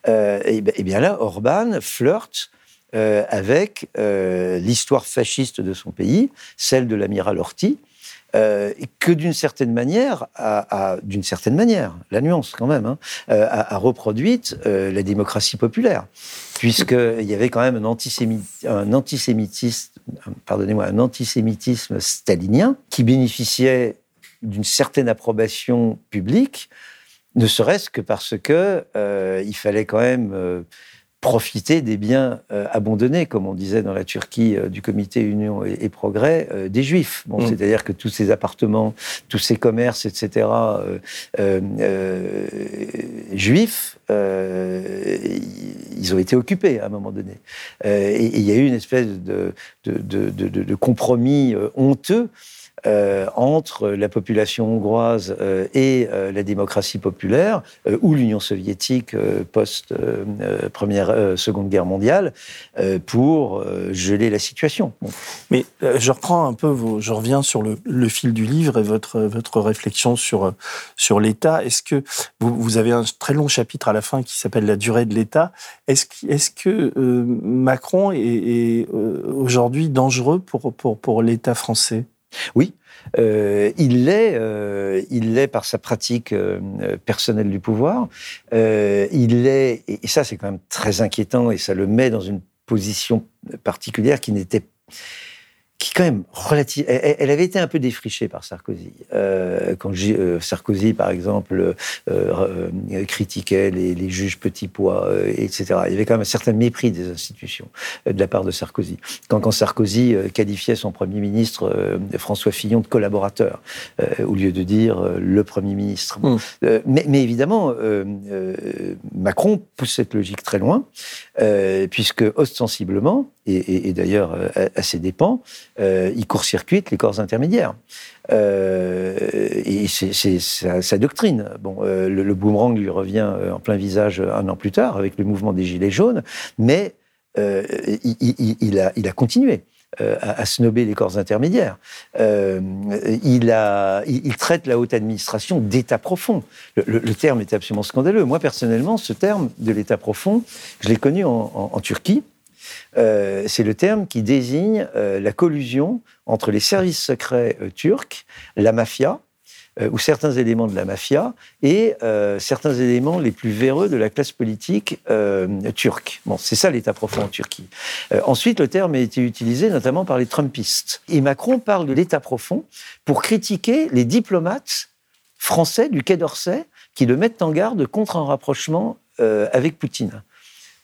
et, et, bien là, Orban flirte avec l'histoire fasciste de son pays, celle de l'amiral Horthy, euh, que d'une certaine manière, d'une certaine manière, la nuance quand même, hein, euh, a, reproduite euh, la démocratie populaire, puisqu'il y avait quand même un, antisémit, un antisémitisme, pardonnez-moi, un antisémitisme stalinien qui bénéficiait d'une certaine approbation publique, ne serait-ce que parce que il fallait quand même profiter des biens euh, abandonnés, comme on disait dans la Turquie euh, du comité Union et, et Progrès, euh, des Juifs. Bon, mmh. C'est-à-dire que tous ces appartements, tous ces commerces, etc., euh, euh, juifs, ils ont été occupés à un moment donné. et il y a eu une espèce de, de, de, de compromis honteux euh, entre la population hongroise euh, et euh, la démocratie populaire, euh, ou l'Union soviétique euh, post euh, première, seconde guerre mondiale, pour geler la situation.
Bon. Mais je reprends un peu, vos, je reviens sur le, le, fil du livre et votre votre réflexion sur sur l'État. Est-ce que vous, vous, avez un très long chapitre à la fin qui s'appelle la durée de l'État Est-ce est-ce que Macron est, est aujourd'hui dangereux pour pour pour l'État français?
Oui, euh, il l'est. Euh, il l'est par sa pratique euh, personnelle du pouvoir. il l'est, et, ça c'est quand même très inquiétant, et ça le met dans une position particulière qui n'était qui quand même relative. Elle, avait été un peu défrichée par Sarkozy. Euh, quand euh, Sarkozy, par exemple, euh, euh critiquait les, les, juges petits pois, euh, etc. Il y avait quand même un certain mépris des institutions de la part de Sarkozy. Quand, quand Sarkozy qualifiait son premier ministre François Fillon de collaborateur, au lieu de dire le premier ministre. Mmh. Mais, mais, évidemment, Macron pousse cette logique très loin, puisque ostensiblement, et, et, d'ailleurs à, ses dépens, euh, il court-circuite les corps intermédiaires. Euh, et c'est sa, doctrine. Bon, euh, le, boomerang lui revient en plein visage un an plus tard avec le mouvement des Gilets jaunes, mais il, a, il, a, continué. À, à, snober les corps intermédiaires. il, a, traite la haute administration d'état profond. Le, terme est absolument scandaleux. Moi, personnellement, ce terme de l'état profond, je l'ai connu en Turquie. Euh, c'est le terme qui désigne euh, la collusion entre les services secrets euh, turcs, la mafia, ou certains éléments de la mafia, et certains éléments les plus véreux de la classe politique turque. Bon, c'est ça l'état profond en Turquie. ensuite, le terme a été utilisé notamment par les Trumpistes. Et Macron parle de l'état profond pour critiquer les diplomates français du Quai d'Orsay qui le mettent en garde contre un rapprochement avec Poutine.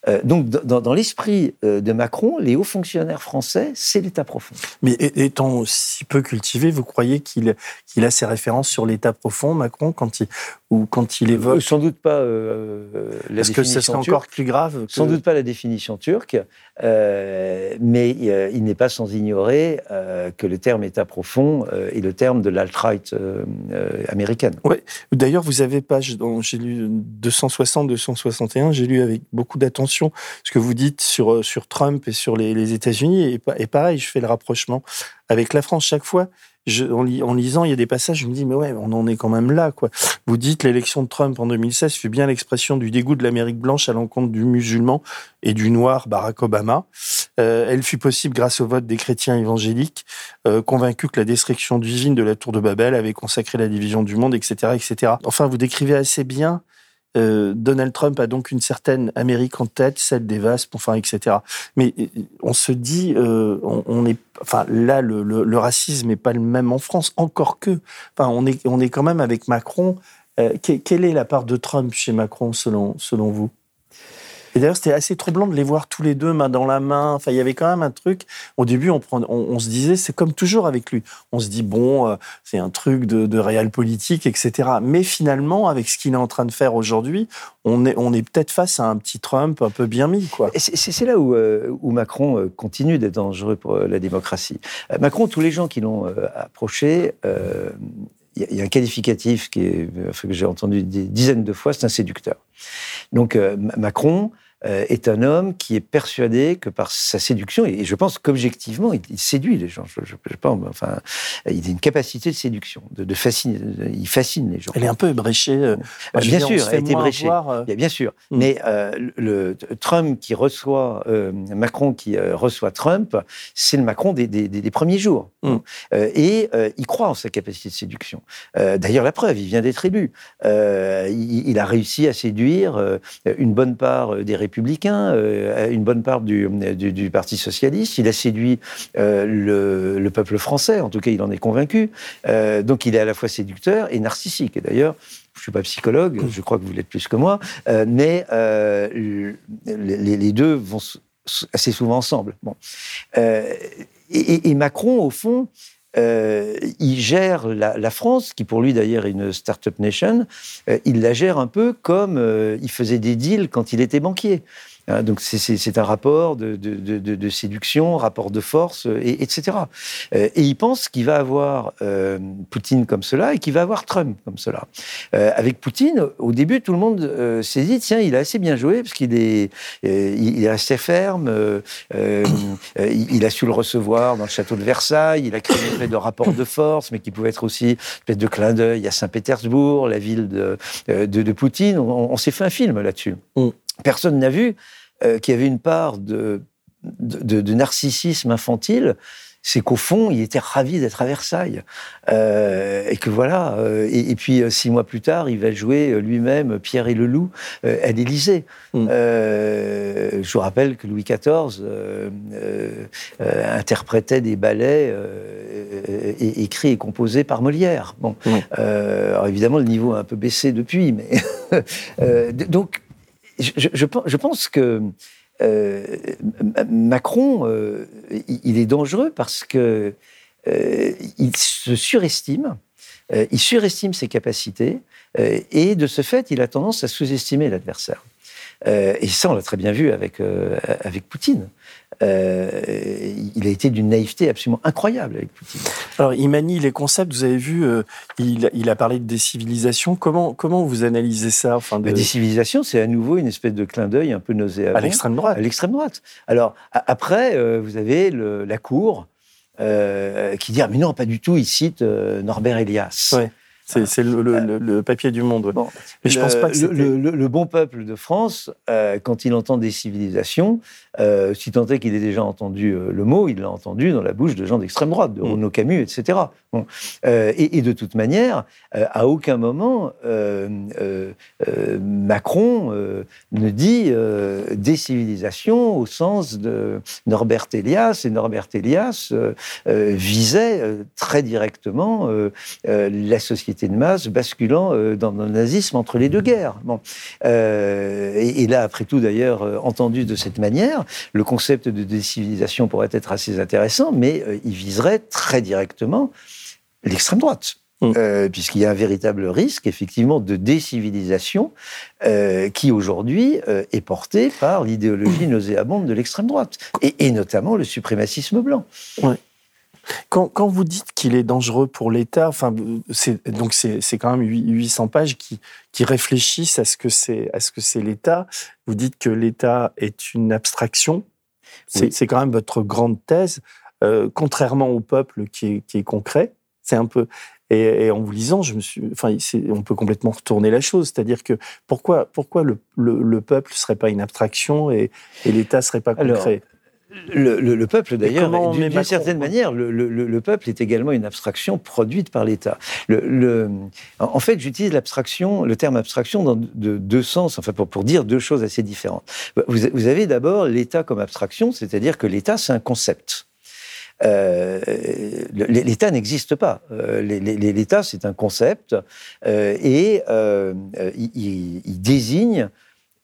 Euh, donc, dans, l'esprit euh, de Macron, les hauts fonctionnaires français, c'est l'État profond.
Mais étant si peu cultivé, vous croyez qu'il a ses références sur l'État profond, Macron, quand il, ou quand il évoque
Sans doute pas euh,
la Est-ce que ce serait encore plus grave
Sans doute pas la définition turque, mais il n'est pas sans ignorer que le terme État profond est le terme de l'alt-right américaine.
Oui. D'ailleurs, vous avez pas, j'ai lu 260, 261, j'ai lu avec beaucoup d'attention ce que vous dites sur, euh, sur Trump et sur les, États-Unis. Et, pareil, je fais le rapprochement avec la France. Chaque fois, je, en, lisant, il y a des passages, je me dis, mais ouais, on en est quand même là. quoi. Vous dites, l'élection de Trump en 2016 fut bien l'expression du dégoût de l'Amérique blanche à l'encontre du musulman et du noir Barack Obama. Euh, elle fut possible grâce au vote des chrétiens évangéliques, euh, convaincus que la destruction divine de la tour de Babel avait consacré la division du monde, etc., etc. Enfin, vous décrivez assez bien euh, Donald Trump a donc une certaine Amérique en tête, celle des VASP, enfin, etc. Mais euh, on se dit, euh, on, est, enfin, là, le, le, racisme n'est pas le même en France, encore que, enfin, on est, on est quand même avec Macron. quelle est la part de Trump chez Macron, selon, selon vous? Et d'ailleurs, c'était assez troublant de les voir tous les deux main dans la main. Enfin, il y avait quand même un truc. Au début, on, se disait, c'est comme toujours avec lui. On se dit, bon, euh, c'est un truc de, de réel politique, etc. Mais finalement, avec ce qu'il est en train de faire aujourd'hui, on est, peut-être face à un petit Trump un peu bien mis. quoi.
C'est là où, euh, Macron euh, continue d'être dangereux pour la démocratie. Macron, tous les gens qui l'ont approché, il y, a un qualificatif qui est, que j'ai entendu des dizaines de fois, c'est un séducteur. Donc Macron, euh, est un homme qui est persuadé que par sa séduction, et je pense qu'objectivement, il, séduit les gens. Je, je, pense, enfin, il a une capacité de séduction, de, de fasciner, il fascine les gens.
Elle est un peu ébréchée. Euh,
bien sûr, elle est ébréchée. Euh. Bien, sûr. Hmm. Mais le, Trump qui reçoit, Macron qui reçoit Trump, c'est le Macron des, des, des premiers jours. Hmm. et il croit en sa capacité de séduction. D'ailleurs, la preuve, il vient d'être élu. Il, il, a réussi à séduire une bonne part des républicains républicain, euh, une bonne part du, Parti socialiste. Il a séduit euh, le, le, peuple français, en tout cas, il en est convaincu. Euh, donc, il est à la fois séducteur et narcissique. Et d'ailleurs, je suis pas psychologue, je crois que vous l'êtes plus que moi, mais les, deux vont assez souvent ensemble. Bon. Et, Macron, au fond, euh, il gère la, la, France, qui pour lui d'ailleurs est une start-up nation, euh, il la gère un peu comme euh, il faisait des deals quand il était banquier. Hein, donc c'est un rapport de, séduction, rapport de force, et, etc. Euh, et il pense qu'il va avoir euh, Poutine comme cela et qu'il va avoir Trump comme cela. Euh, avec Poutine, au début, tout le monde euh, s'est dit tiens, il a assez bien joué parce qu'il est, euh, il est resté ferme, il a su le recevoir dans le château de Versailles, il a créé une espèce de rapport de force, mais qui pouvait être aussi une espèce de clin d'œil à Saint-Pétersbourg, la ville de, Poutine. On, on s'est fait un film là-dessus. Mm personne n'a vu euh, qu'il y avait une part de, de, narcissisme infantile c'est qu'au fond, il était ravi d'être à Versailles. Euh, et que voilà. Euh, et, puis, euh, six mois plus tard, il va jouer lui-même Pierre et le Loup à l'Élysée. Mm. je vous rappelle que Louis XIV interprétait des ballets écrits et composés par Molière. Bon. alors évidemment, le niveau a un peu baissé depuis, mais. donc, je, je, pense que euh, Macron, euh, il est dangereux parce que euh, il se surestime, il surestime ses capacités, et de ce fait, il a tendance à sous-estimer l'adversaire. Et ça, on l'a très bien vu avec, avec Poutine. Euh, il a été d'une naïveté absolument incroyable avec Poutine.
Alors, il manie les concepts. Vous avez vu, euh, il, a parlé de décivilisation. Comment, comment vous analysez ça enfin,
de... La décivilisation, c'est à nouveau une espèce de clin d'œil un peu nauséabond.
À l'extrême droite.
À l'extrême droite. Alors, après, euh, vous avez la Cour qui dit ah, mais non, pas du tout, il cite Norbert Elias.
Ouais. C'est le, papier du monde.
Mais je pense pas que le, bon peuple de France, quand il entend des civilisations, euh, si tant est qu'il ait déjà entendu euh, le mot, il l'a entendu dans la bouche de gens d'extrême droite, de mm. Renaud Camus, etc. Bon. Euh, et, et, de toute manière, à aucun moment, Macron ne dit des civilisations au sens de Norbert Elias, et Norbert Elias visait très directement la société de masse basculant dans le nazisme entre les deux guerres. Bon. Et, et, là, après tout, d'ailleurs, entendu de cette manière, le concept de décivilisation pourrait être assez intéressant, mais euh, il viserait très directement l'extrême droite. Mm. Euh, puisqu'il y a un véritable risque, effectivement, de décivilisation euh, qui, aujourd'hui, est porté par l'idéologie nauséabonde de l'extrême droite, et, notamment le suprémacisme blanc.
Quand, vous dites qu'il est dangereux pour l'État, enfin, donc c'est quand même 800 pages qui, qui réfléchissent à ce que c'est à ce que c'est l'État. Vous dites que l'État est une abstraction. C'est quand même votre grande thèse, euh, contrairement au peuple qui est, qui est concret. C'est un peu et, en vous lisant, je me suis, enfin, on peut complètement retourner la chose, c'est-à-dire que pourquoi pourquoi le, le, peuple serait pas une abstraction et, et l'État serait pas concret?
Le, peuple, d'ailleurs, d'une certaine manière, le, peuple est également une abstraction produite par l'État. en fait, j'utilise l'abstraction, le terme abstraction dans de, deux sens, enfin pour, pour, dire deux choses assez différentes. Vous, avez d'abord l'État comme abstraction, c'est-à-dire que l'État, c'est un concept. Euh, L'État n'existe pas. Euh, L'État, c'est un concept euh, et il, il, désigne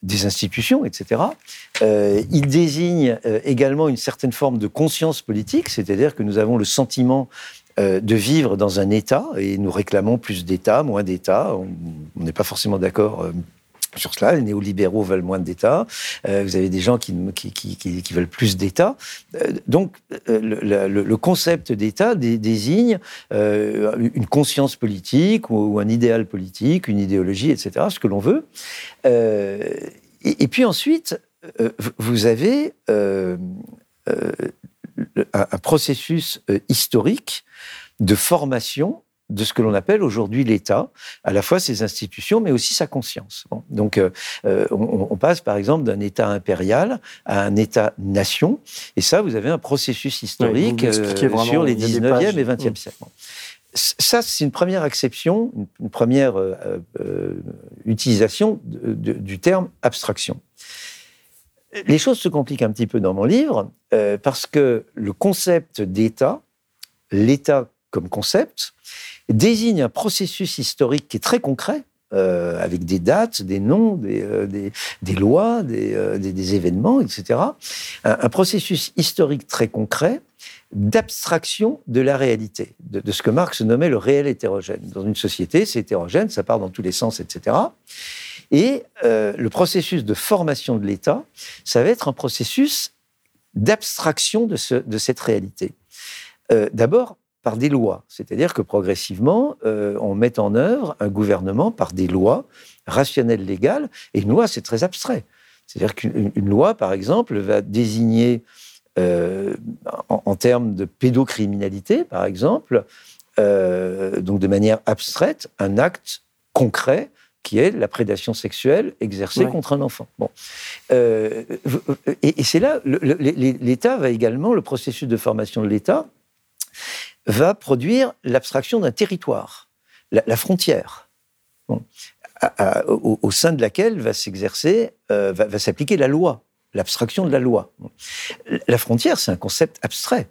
des institutions, etc. Euh, il désigne euh, également une certaine forme de conscience politique, c'est-à-dire que nous avons le sentiment euh, de vivre dans un État et nous réclamons plus d'État, moins d'État. On n'est pas forcément d'accord sur cela. Les néolibéraux veulent moins d'État. Euh, vous avez des gens qui, qui, qui, veulent plus d'État. Euh, donc, euh, le, concept d'État désigne une conscience politique ou, un idéal politique, une idéologie, etc., ce que l'on veut. Et, puis ensuite, vous avez un processus historique de formation de ce que l'on appelle aujourd'hui l'État, à la fois ses institutions, mais aussi sa conscience. donc, euh, euh, on, passe par exemple d'un État impérial à un État-nation, et ça, vous avez un processus historique euh, sur les 19e et 20e siècles. Ça, c'est une première acception, une, première utilisation du terme abstraction. Les choses se compliquent un petit peu dans mon livre parce que le concept d'État, l'État comme concept, désigne un processus historique qui est très concret, euh, avec des dates, des noms, des, euh, des, lois, euh, des, des, événements, etc. Un, processus historique très concret d'abstraction de la réalité, de, ce que Marx nommait le réel hétérogène. Dans une société, c'est hétérogène, ça part dans tous les sens, etc. Et le processus de formation de l'État, ça va être un processus d'abstraction de, ce, de cette réalité. D'abord, par des lois. C'est-à-dire que progressivement, euh, on met en œuvre un gouvernement par des lois rationnelles légales. Et une loi, c'est très abstrait. C'est-à-dire qu'une loi, par exemple, va désigner, euh, en, termes de pédocriminalité, par exemple, euh, donc de manière abstraite, un acte concret qui est la prédation sexuelle exercée contre un enfant. Bon. et, et c'est là, l'État va également, le processus de formation de l'État va produire l'abstraction d'un territoire, la, frontière. au, sein de laquelle va s'exercer, euh, va s'appliquer la loi, l'abstraction de la loi. La frontière, c'est un concept abstrait.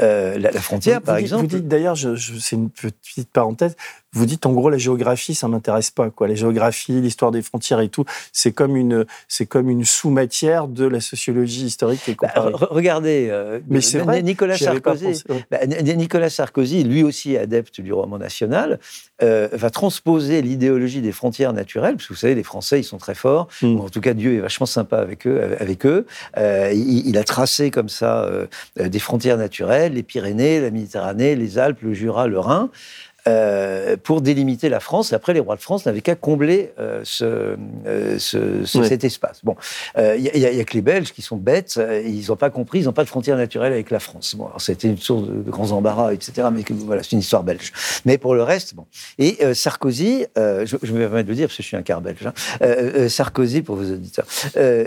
Euh, la, frontière, par exemple.
Vous dites d'ailleurs, je, c'est une petite parenthèse, vous dites en gros la géographie, ça m'intéresse pas quoi. La géographie, l'histoire des frontières et tout, c'est comme une, c'est comme une sous-matière de la sociologie historique et bah,
regardez, euh,
mais c'est vrai,
Nicolas Sarkozy, bah, Nicolas Sarkozy, lui aussi adepte du roman national, euh, va transposer l'idéologie des frontières naturelles, parce que vous savez, les Français, ils sont très forts. Hmm. en tout cas, Dieu est vachement sympa avec eux. Avec eux. il, il, a tracé comme ça des frontières naturelles les Pyrénées, la Méditerranée, les Alpes, le Jura, le Rhin. Euh, pour délimiter la France. Après, les rois de France n'avaient qu'à combler euh, euh, ce, cet espace. Bon, il n'y a, que les Belges qui sont bêtes, ils n'ont pas compris, ils n'ont pas de frontière naturelle avec la France. Bon, c'était une source de, grands embarras, etc. Mais voilà, c'est une histoire belge. Mais pour le reste, bon. Et Sarkozy, je, je, me permets de le dire parce que je suis un quart belge. Hein. Sarkozy, pour vos auditeurs,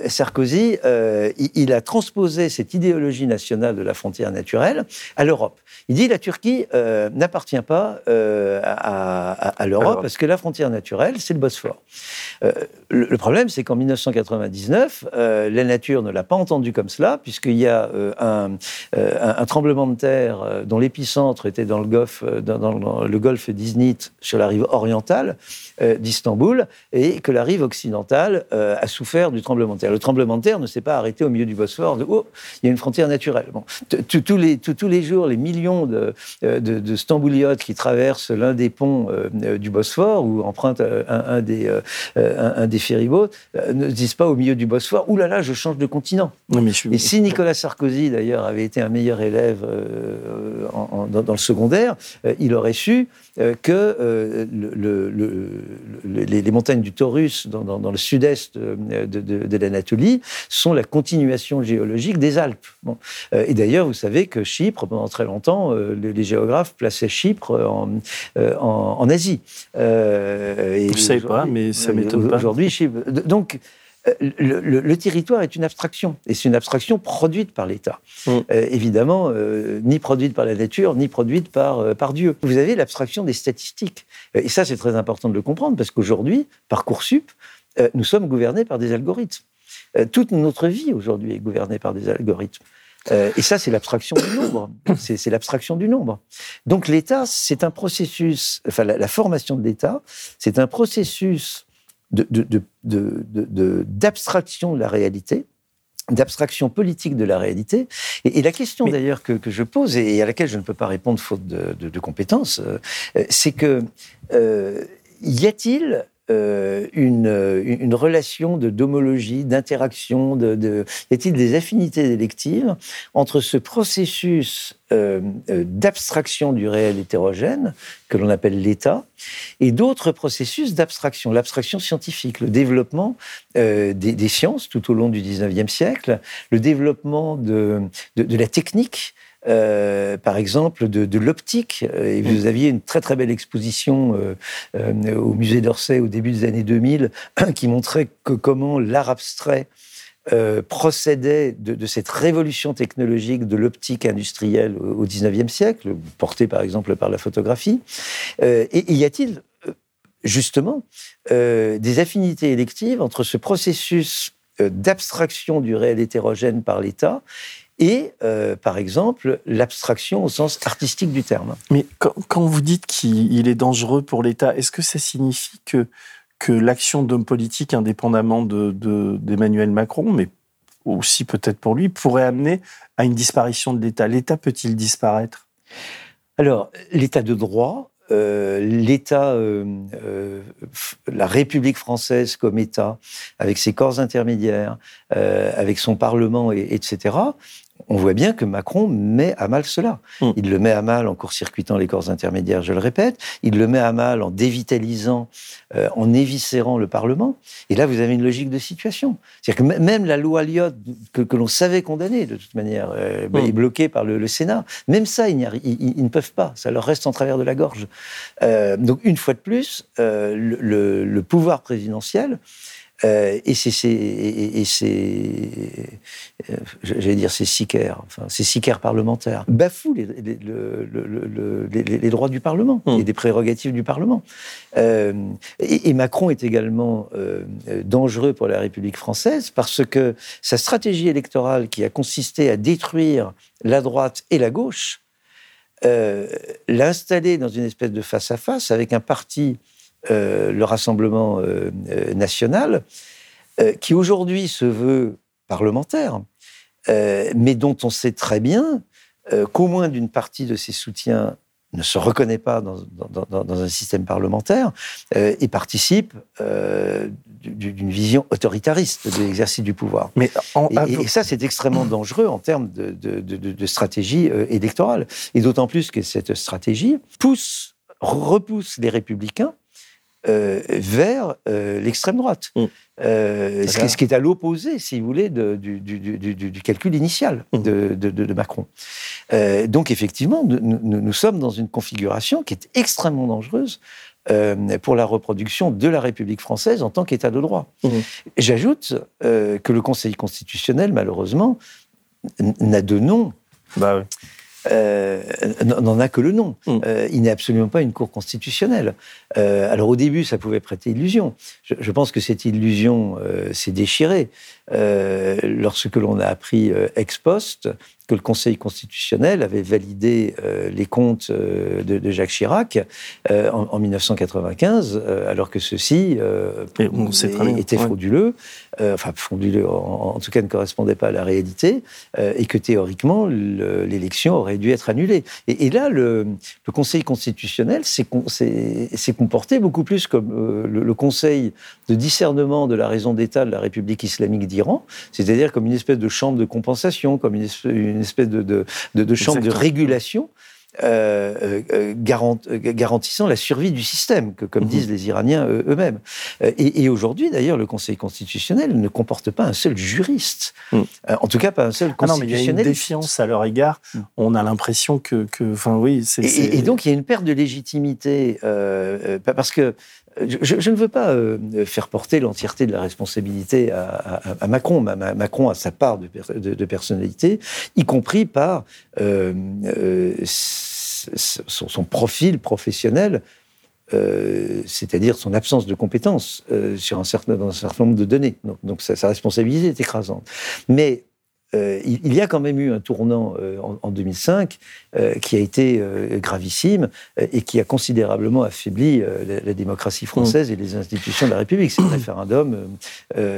Sarkozy, il, il, a transposé cette idéologie nationale de la frontière naturelle à l'Europe. Il dit la Turquie n'appartient pas euh, à, l'Europe, parce que la frontière naturelle, c'est le Bosphore. Euh, le, problème, c'est qu'en 1999, euh, la nature ne l'a pas entendu comme cela, puisqu'il y a un, un, tremblement de terre dont l'épicentre était dans le golfe, dans, le golfe d'Iznit, sur la rive orientale d'Istanbul, et que la rive occidentale a souffert du tremblement de terre. Le tremblement de terre ne s'est pas arrêté au milieu du Bosphore, de oh, il y a une frontière naturelle. Bon, tous les, tous les jours, les millions de, de, de Stambouliotes qui traversent l'un des ponts euh, euh, du Bosphore ou empruntent euh, un, des, un, des ferryboats, ne disent pas au milieu du Bosphore, Ouh là là, je change de continent. Et si Nicolas Sarkozy, d'ailleurs, avait été un meilleur élève dans, le secondaire, il aurait su que les, montagnes du Taurus, dans, le sud-est de, l'Anatolie, sont la continuation géologique des Alpes. et d'ailleurs, vous savez que Chypre, pendant très longtemps, les géographes plaçaient Chypre en, euh, en, Asie.
Euh, et Vous ne savez pas, mais ça m'étonne pas.
Aujourd'hui, donc euh, le, territoire est une abstraction, et c'est une abstraction produite par l'État. Mm. évidemment, ni produite par la nature, ni produite par, par Dieu. Vous avez l'abstraction des statistiques. Et ça, c'est très important de le comprendre, parce qu'aujourd'hui, Parcoursup, nous sommes gouvernés par des algorithmes. toute notre vie, aujourd'hui, est gouvernée par des algorithmes. Euh, et ça, c'est l'abstraction du nombre. C'est l'abstraction du nombre. Donc l'État, c'est un processus, enfin la, formation de l'État, c'est un processus d'abstraction de, la réalité, d'abstraction politique de la réalité. Et, la question d'ailleurs que, je pose et à laquelle je ne peux pas répondre faute de, compétences, euh, c'est que euh, y a-t-il euh, une, une, relation de d'homologie, d'interaction, de, y a-t-il des affinités électives entre ce processus euh, euh, d'abstraction du réel hétérogène, que l'on appelle l'État, et d'autres processus d'abstraction, l'abstraction scientifique, le développement des, sciences tout au long du 19e siècle, le développement de la technique, euh, par exemple, de, l'optique. Euh, et vous aviez une très très belle exposition euh, au musée d'Orsay au début des années 2000 qui montrait que comment l'art abstrait procédait de, cette révolution technologique de l'optique industrielle au XIXe siècle, portée par exemple par la photographie. et, y a-t-il justement des affinités électives entre ce processus d'abstraction du réel hétérogène par l'État et, euh, par exemple, l'abstraction au sens artistique du terme.
Mais quand, vous dites qu'il est dangereux pour l'État, est-ce que ça signifie que, que l'action d'homme politique, indépendamment d'Emmanuel de, Macron, mais aussi peut-être pour lui, pourrait amener à une disparition de l'État? L'État peut-il disparaître?
Alors, l'État de droit, euh, l'État, euh, la République française comme État, avec ses corps intermédiaires, avec son Parlement, et, etc., on voit bien que Macron met à mal cela. Hmm. Il le met à mal en court-circuitant les corps intermédiaires, je le répète. Il le met à mal en dévitalisant, euh, en éviscérant le Parlement. Et là, vous avez une logique de situation. C'est-à-dire que même la loi Lyot, que, l'on savait condamner de toute manière, euh, hmm. est bloquée par le, Sénat. Même ça, ils, ne peuvent pas. Ça leur reste en travers de la gorge. Euh, donc, une fois de plus, le, pouvoir présidentiel Euh, et c'est, et, euh, j'allais dire, ces sicaires, enfin, ces sicaires parlementaires bafouent les, les, droits du Parlement mmh. et des prérogatives du Parlement. Euh, et, Macron est également dangereux pour la République française parce que sa stratégie électorale qui a consisté à détruire la droite et la gauche, l'a installé dans une espèce de face à face avec un parti le Rassemblement euh, euh, national, qui aujourd'hui se veut parlementaire, mais dont on sait très bien qu'au moins d'une partie de ses soutiens ne se reconnaît pas dans, un système parlementaire et participe d'une vision autoritariste de l'exercice du pouvoir. Mais et, ça, c'est extrêmement dangereux en termes de, de stratégie électorale. Et d'autant plus que cette stratégie pousse, repousse les républicains euh, vers euh, l'extrême droite. Mm. Euh, ce, qui, est à l'opposé, si vous voulez, du, calcul initial mm. de, Macron. donc, effectivement, nous, sommes dans une configuration qui est extrêmement dangereuse pour la reproduction de la République française en tant qu'État de droit. Mm. J'ajoute que le Conseil constitutionnel, malheureusement, n'a de nom. Bah euh, n'en a que le nom. Mm. Euh, il n'est absolument pas une cour constitutionnelle. Euh, alors au début, ça pouvait prêter illusion. Je, pense que cette illusion s'est déchirée lorsque l'on a appris ex post que le Conseil constitutionnel avait validé les comptes de, Jacques Chirac en, 1995, alors que ceux-ci étaient frauduleux, enfin frauduleux, en, tout cas ne correspondaient pas à la réalité, et que théoriquement l'élection aurait dû être annulé. Et, là, le, Conseil constitutionnel s'est comporté beaucoup plus comme euh, le, Conseil de discernement de la raison d'État de la République islamique d'Iran, c'est-à-dire comme une espèce de chambre de compensation, comme une espèce, de, de, chambre de régulation euh, euh, euh, garantissant la survie du système, que, comme mhm. disent les Iraniens eux-mêmes. Et, aujourd'hui, d'ailleurs, le Conseil constitutionnel ne comporte pas un seul juriste. Mhm. en tout cas, pas un seul constitutionnel. Ah non, mais il y a
une défiance à leur égard. Mhm. On a l'impression que, enfin, oui,
c'est. Et, donc, il y a une perte de légitimité parce que je, ne veux pas faire porter l'entièreté de la responsabilité à, Macron. Macron a sa part de, personnalité, y compris par son, profil professionnel, euh, c'est-à-dire son absence de compétences euh, sur un certain, dans un certain nombre de données. Donc, sa, sa, responsabilité est écrasante. Mais euh, il y a quand même eu un tournant euh, en, 2005 euh, qui a été gravissime et qui a considérablement affaibli la, démocratie française et les institutions de la République. C'est le référendum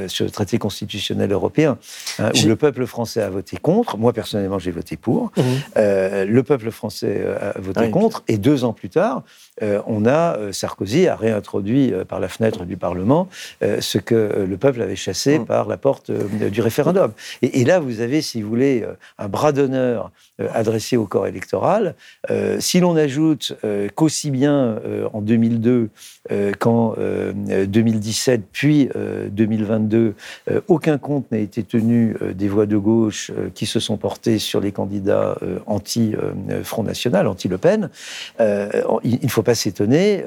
sur le traité constitutionnel européen, hein, où le peuple français a voté contre. Moi, personnellement, j'ai voté pour. Mm. le peuple français a voté contre. Et deux ans plus tard, on a Sarkozy a réintroduit par la fenêtre du Parlement ce que le peuple avait chassé mm. par la porte du référendum. Et, et là, vous avez, si vous voulez, euh, un bras d'honneur euh, adressé au corps électoral. Euh, si l'on ajoute qu'aussi bien en 2002 qu'en 2017, puis 2022, aucun compte n'a été tenu des voix de gauche qui se sont portées sur les candidats anti-Front National, anti-Le Pen, il ne faut pas s'étonner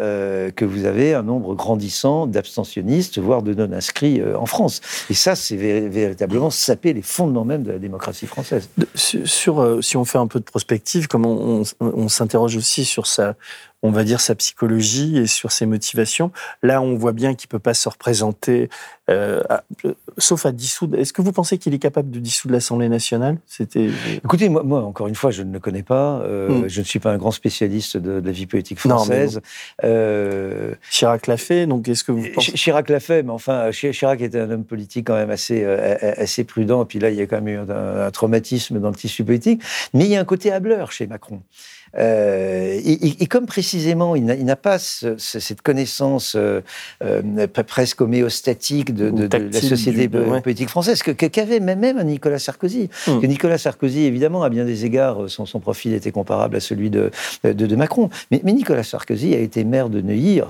que vous avez un nombre grandissant d'abstentionnistes, voire de non-inscrits en France. Et ça, c'est véritablement saper les fondements même de la démocratie française.
Sur, euh, on fait un peu de prospective, comme on, on s'interroge aussi sur sa, on va dire, sa psychologie et sur ses motivations. Là, on voit bien qu'il ne peut pas se représenter, euh, sauf à dissoudre. Est-ce que vous pensez qu'il est capable de dissoudre l'Assemblée nationale?
C'était. Écoutez, moi, moi, encore une fois, je ne le connais pas. Euh, hmm. Je ne suis pas un grand spécialiste de, la vie politique française.
Euh, Chirac l'a fait, donc est-ce que vous pensez...
Chirac l'a fait, mais enfin, Chirac était un homme politique quand même assez, assez prudent. Et puis là, il y a quand même eu un, un traumatisme dans le tissu politique. Mais il y a un côté hableur chez Macron. Euh, et, comme précisément, il n'a pas cette connaissance euh, euh, presque homéostatique de, la société politique française qu'avait même, même Nicolas Sarkozy. Hmm. Que Nicolas Sarkozy, évidemment, à bien des égards, son, son profil était comparable à celui de, de, Macron. Mais, Nicolas Sarkozy a été maire de Neuilly,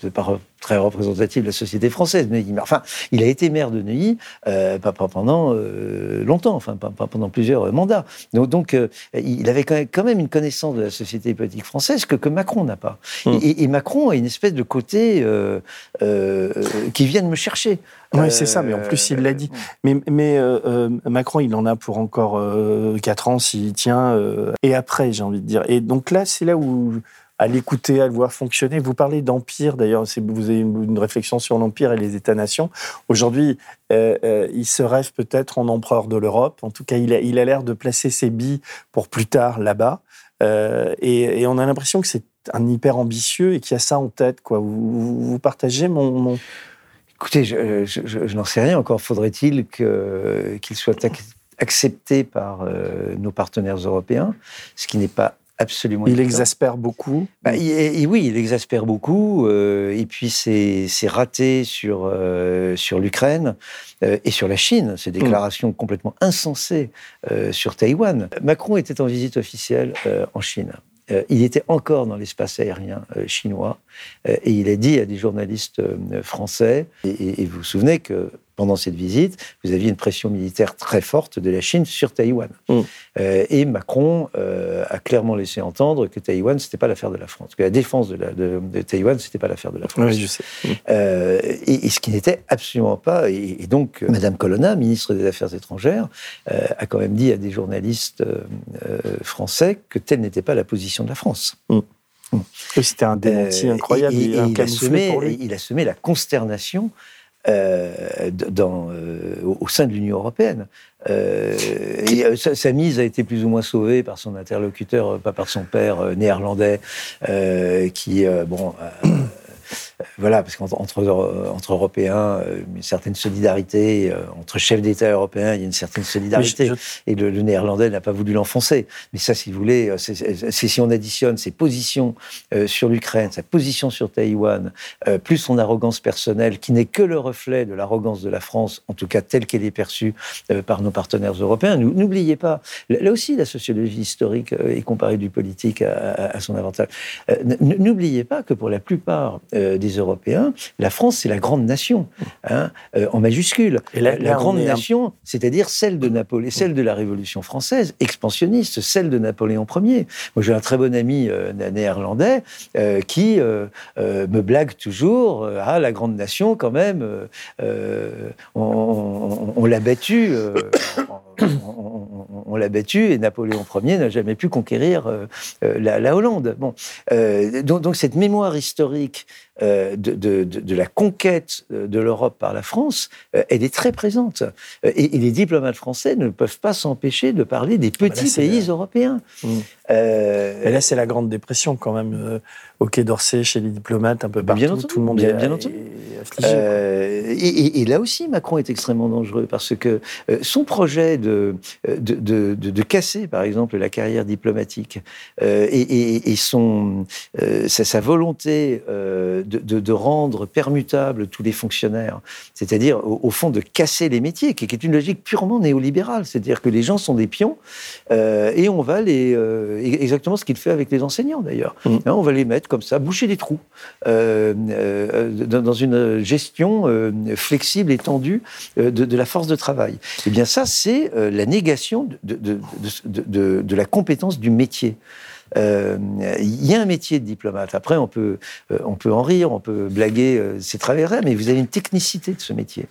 c'est par très représentatif de la société française. Mais, enfin, il a été maire de Neuilly euh, pas, pendant longtemps, enfin pas, pendant plusieurs mandats. Donc, donc il avait quand même une connaissance de la société politique française que, que Macron n'a pas. Hum. Et, Macron a une espèce de côté qui vient de me chercher.
Oui, c'est ça, mais en plus, il l'a dit. Mais, mais Macron, il en a pour encore 4 ans s'il tient. et après, j'ai envie de dire. Et donc là, c'est là où à l'écouter, à le voir fonctionner. Vous parlez d'empire, d'ailleurs, vous avez une réflexion sur l'empire et les États-nations. Aujourd'hui, euh, euh, il se rêve peut-être en empereur de l'Europe. En tout cas, il a il a l'air de placer ses billes pour plus tard là-bas. Euh, et, on a l'impression que c'est un hyper ambitieux et qu'il y a ça en tête. Quoi. Vous, partagez mon.
Écoutez, je, n'en sais rien. Encore faudrait-il qu'il soit accepté par euh, nos partenaires européens, ce qui n'est pas absolument.
Il exaspère beaucoup.
Bah, et, oui, il exaspère beaucoup. Euh, et puis c'est raté sur euh, sur l'Ukraine euh, et sur la Chine. Ces déclarations complètement insensées sur Taïwan. Macron était en visite officielle en Chine. il était encore dans l'espace aérien chinois et il a dit à des journalistes français, et, et vous vous souvenez que pendant cette visite, vous aviez une pression militaire très forte de la Chine sur Taïwan. Mm. Euh, et Macron euh, a clairement laissé entendre que Taïwan, c'était pas l'affaire de la France, que la défense de, la, de, de Taïwan, c'était pas l'affaire de la France.
Oui, je sais. Mm.
Euh, et, ce qui n'était absolument pas. Et, donc, Madame Colonna, ministre des Affaires étrangères, a quand même dit à des journalistes français que telle n'était pas la position de la France.
Mm. C'était un démenti incroyable.
Et, il, a semé, il a semé la consternation euh, dans, euh, au sein de l'Union européenne. Euh, et sa, mise a été plus ou moins sauvée par son interlocuteur, pas par son père néerlandais, qui, bon, voilà, parce qu'entre entre, Européens, euh, une certaine solidarité, euh, entre chefs d'État européens, il y a une certaine solidarité. Et le, néerlandais n'a pas voulu l'enfoncer. Mais ça, si vous voulez, euh, c'est si on additionne ses positions sur l'Ukraine, sa position sur Taïwan, plus son arrogance personnelle, qui n'est que le reflet de l'arrogance de la France, en tout cas telle qu'elle est perçue par nos partenaires européens. N'oubliez pas, là aussi, la sociologie historique et comparée du politique a, son avantage. N'oubliez pas que pour la plupart des Européens, la France, c'est la grande nation, hein, euh, en majuscule. Et la, grande nation, c'est-à-dire celle de Napoléon, celle de la Révolution française, expansionniste, celle de Napoléon Ier. Moi, j'ai un très bon ami euh, néerlandais euh, qui me blague toujours Ah, la grande nation, quand même, on, l'a battu. on, l'a battu et Napoléon Ier n'a jamais pu conquérir la, Hollande. Bon, donc, donc, cette mémoire historique euh, de, de, de, la conquête de l'Europe par la France, euh, elle est très présente. Euh, et, les diplomates français ne peuvent pas s'empêcher de parler des ah bah petits pays européens.
Mmh. et là, c'est la Grande Dépression quand même, au Quai d'Orsay, chez les diplomates, un peu partout.
Bien entendu,
tout le monde
bien, est, entendu. et, là aussi, Macron est extrêmement dangereux parce que son projet de, de, de, casser, par exemple, la carrière diplomatique et, son, sa, sa volonté de, rendre permutables tous les fonctionnaires, c'est-à-dire au, fond de casser les métiers, qui, est une logique purement néolibérale, c'est-à-dire que les gens sont des pions euh, et on va les euh, exactement ce qu'il fait avec les enseignants d'ailleurs, mmh. hein, on va les mettre comme ça, boucher des trous euh, dans une gestion flexible et tendue de, la force de travail. Et eh bien ça, c'est la négation de, de la compétence du métier. Euh, il y a un métier de diplomate. Après, on peut, euh, on peut en rire, on peut blaguer, euh, c'est travers, mais vous avez une technicité de ce métier.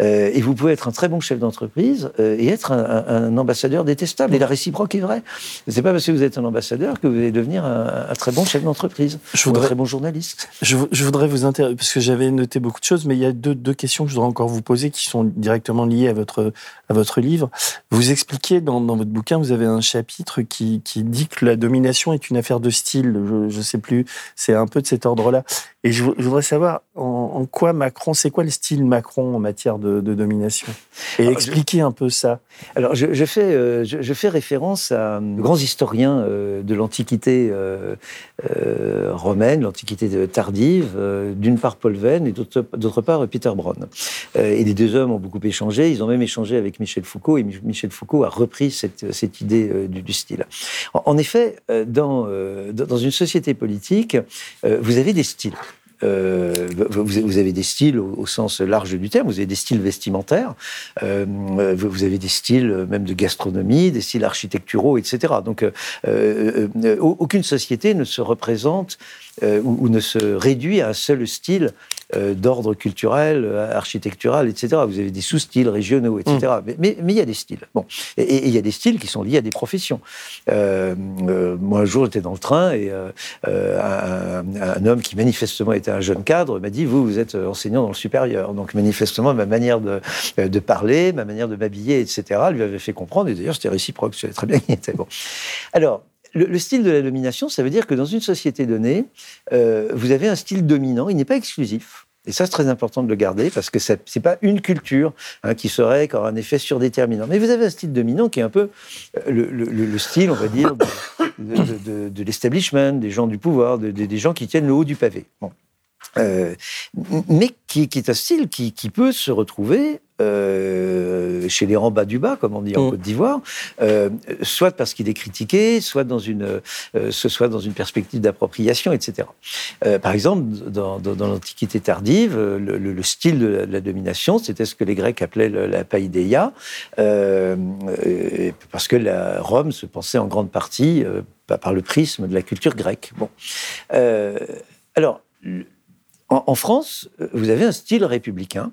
Euh, et vous pouvez être un très bon chef d'entreprise euh, et être un, ambassadeur détestable. Et la réciproque est vraie. C'est pas parce que vous êtes un ambassadeur que vous allez devenir un, très bon chef d'entreprise, un très bon journaliste.
Je, voudrais vous intéresser, parce que j'avais noté beaucoup de choses, mais il y a deux, deux, questions que je voudrais encore vous poser qui sont directement liées à votre, à votre livre. Vous expliquez dans, dans votre bouquin, vous avez un chapitre qui, qui dit que la domination est une affaire de style. Je ne sais plus, c'est un peu de cet ordre-là. Et je, voudrais savoir en, quoi Macron, c'est quoi le style Macron en matière de, domination? Et expliquer un peu ça.
Alors, je, fais, euh, je, fais référence à de grands historiens euh, de l'Antiquité euh, romaine, l'Antiquité tardive, d'une part Paul Venn et d'autre part Peter Brown. et les deux hommes ont beaucoup échangé, ils ont même échangé avec Michel Foucault, et Michel Foucault a repris cette, cette idée du, style. En, effet, dans, dans une société politique, vous avez des styles. Vous, avez des styles au, sens large du terme, vous avez des styles vestimentaires, vous avez des styles même de gastronomie, des styles architecturaux, etc. Donc, aucune société ne se représente ou, ne se réduit à un seul style d'ordre culturel, architectural, etc. Vous avez des sous-styles régionaux, etc. Mmh. Mais il y a des styles. Bon, et il y a des styles qui sont liés à des professions. moi, un jour, j'étais dans le train et un, un, homme qui manifestement était un jeune cadre m'a dit Vous, vous êtes enseignant dans le supérieur. Donc, manifestement, ma manière de, de parler, ma manière de m'habiller, etc., lui avait fait comprendre. Et d'ailleurs, c'était réciproque. Je savais très bien qu'il était bon. Alors, le, style de la domination, ça veut dire que dans une société donnée, euh, vous avez un style dominant. Il n'est pas exclusif. Et ça, c'est très important de le garder parce que ce n'est pas une culture hein, qui serait un effet surdéterminant. Mais vous avez un style dominant qui est un peu euh, le, style, on va dire, de, l'establishment, des gens du pouvoir, des gens qui tiennent le haut du pavé. Bon. Euh, mais qui, est un style qui, peut se retrouver euh, chez les rangs bas du bas, comme on dit en mm. Côte d'Ivoire, euh, soit parce qu'il est critiqué, soit dans une, soit dans une perspective d'appropriation, etc. par exemple, dans, l'Antiquité tardive, le, style de la, domination, c'était ce que les Grecs appelaient la païdéia, parce que la Rome se pensait en grande partie par le prisme de la culture grecque. Bon, alors en, France, vous avez un style républicain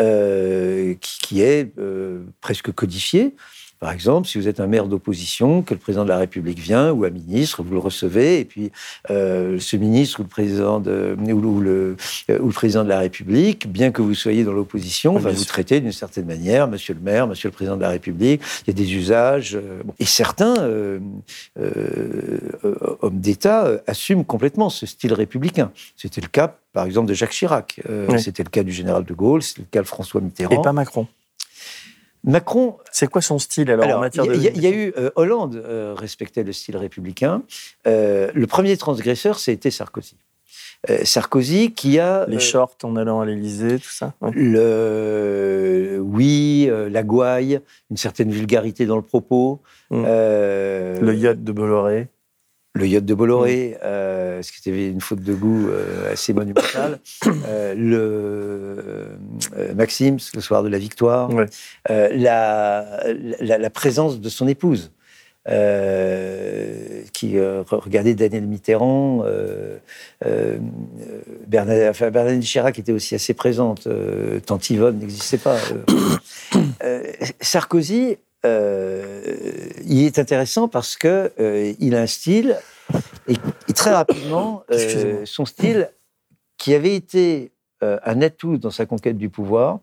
euh, qui, est euh, presque codifié. Par exemple, si vous êtes un maire d'opposition, que le président de la République vient, ou un ministre, vous le recevez, et puis euh, ce ministre ou le président de, ou, le, ou le président de la République, bien que vous soyez dans l'opposition, va vous traiter d'une certaine manière, Monsieur le maire, Monsieur le président de la République. Il y a des usages, euh, et certains euh, hommes d'État assument complètement ce style républicain. C'était le cas, par exemple, de Jacques Chirac. C'était le cas du général de Gaulle. C'était le cas de François Mitterrand.
Et pas Macron.
Macron.
C'est quoi son style alors, en matière de.
Il y, a eu euh, Hollande euh, respectait le style républicain. Euh, le premier transgresseur, c'était Sarkozy. Sarkozy qui a
les shorts en allant à l'Élysée, tout ça.
Le oui, la gouaille, une certaine vulgarité dans le propos.
Hum. le yacht de Bolloré
le yacht de Bolloré, mm. euh, ce qui était une faute de goût euh, assez monumentale, euh, le Maxime, le soir de la victoire, la, la, présence de son épouse. qui regardait Daniel Mitterrand, Bernadette, enfin, Bernadette Chirac était aussi assez présente, Tante Yvonne n'existait pas. Sarkozy euh, il est intéressant parce que euh, il a un style et, très rapidement euh, son style qui avait été un atout dans sa conquête du pouvoir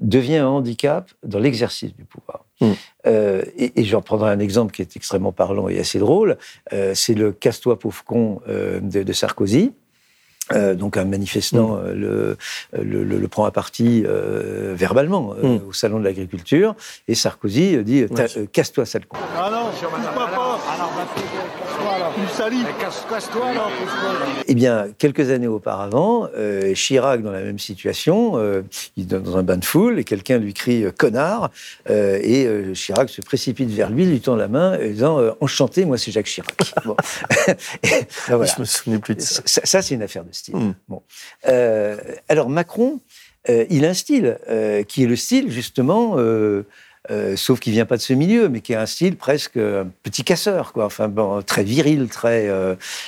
devient un handicap dans l'exercice du pouvoir. Hmm. et, et j'en prendrai un exemple qui est extrêmement parlant et assez drôle. c'est le casse-toi pauvre con de, de, Sarkozy. Euh, donc un manifestant mm. euh, le, le, prend à partie euh, verbalement mm. au salon de l'agriculture et Sarkozy dit casse-toi sale con. Ah non, pas. Eh bien, quelques années auparavant, Chirac, dans la même situation, il est dans un bain de foule et quelqu'un lui crie connard et Chirac se précipite vers lui, lui tend la main et disant enchanté, moi c'est Jacques Chirac. bon.
Je me souviens plus de ça.
Ça, c'est une affaire de style. Hmm. Bon. Euh, alors Macron, euh, il a un style euh, qui est le style justement, sauf qu'il vient pas de ce milieu, mais qui est un style presque un petit casseur, quoi. Enfin bon, très viril, très.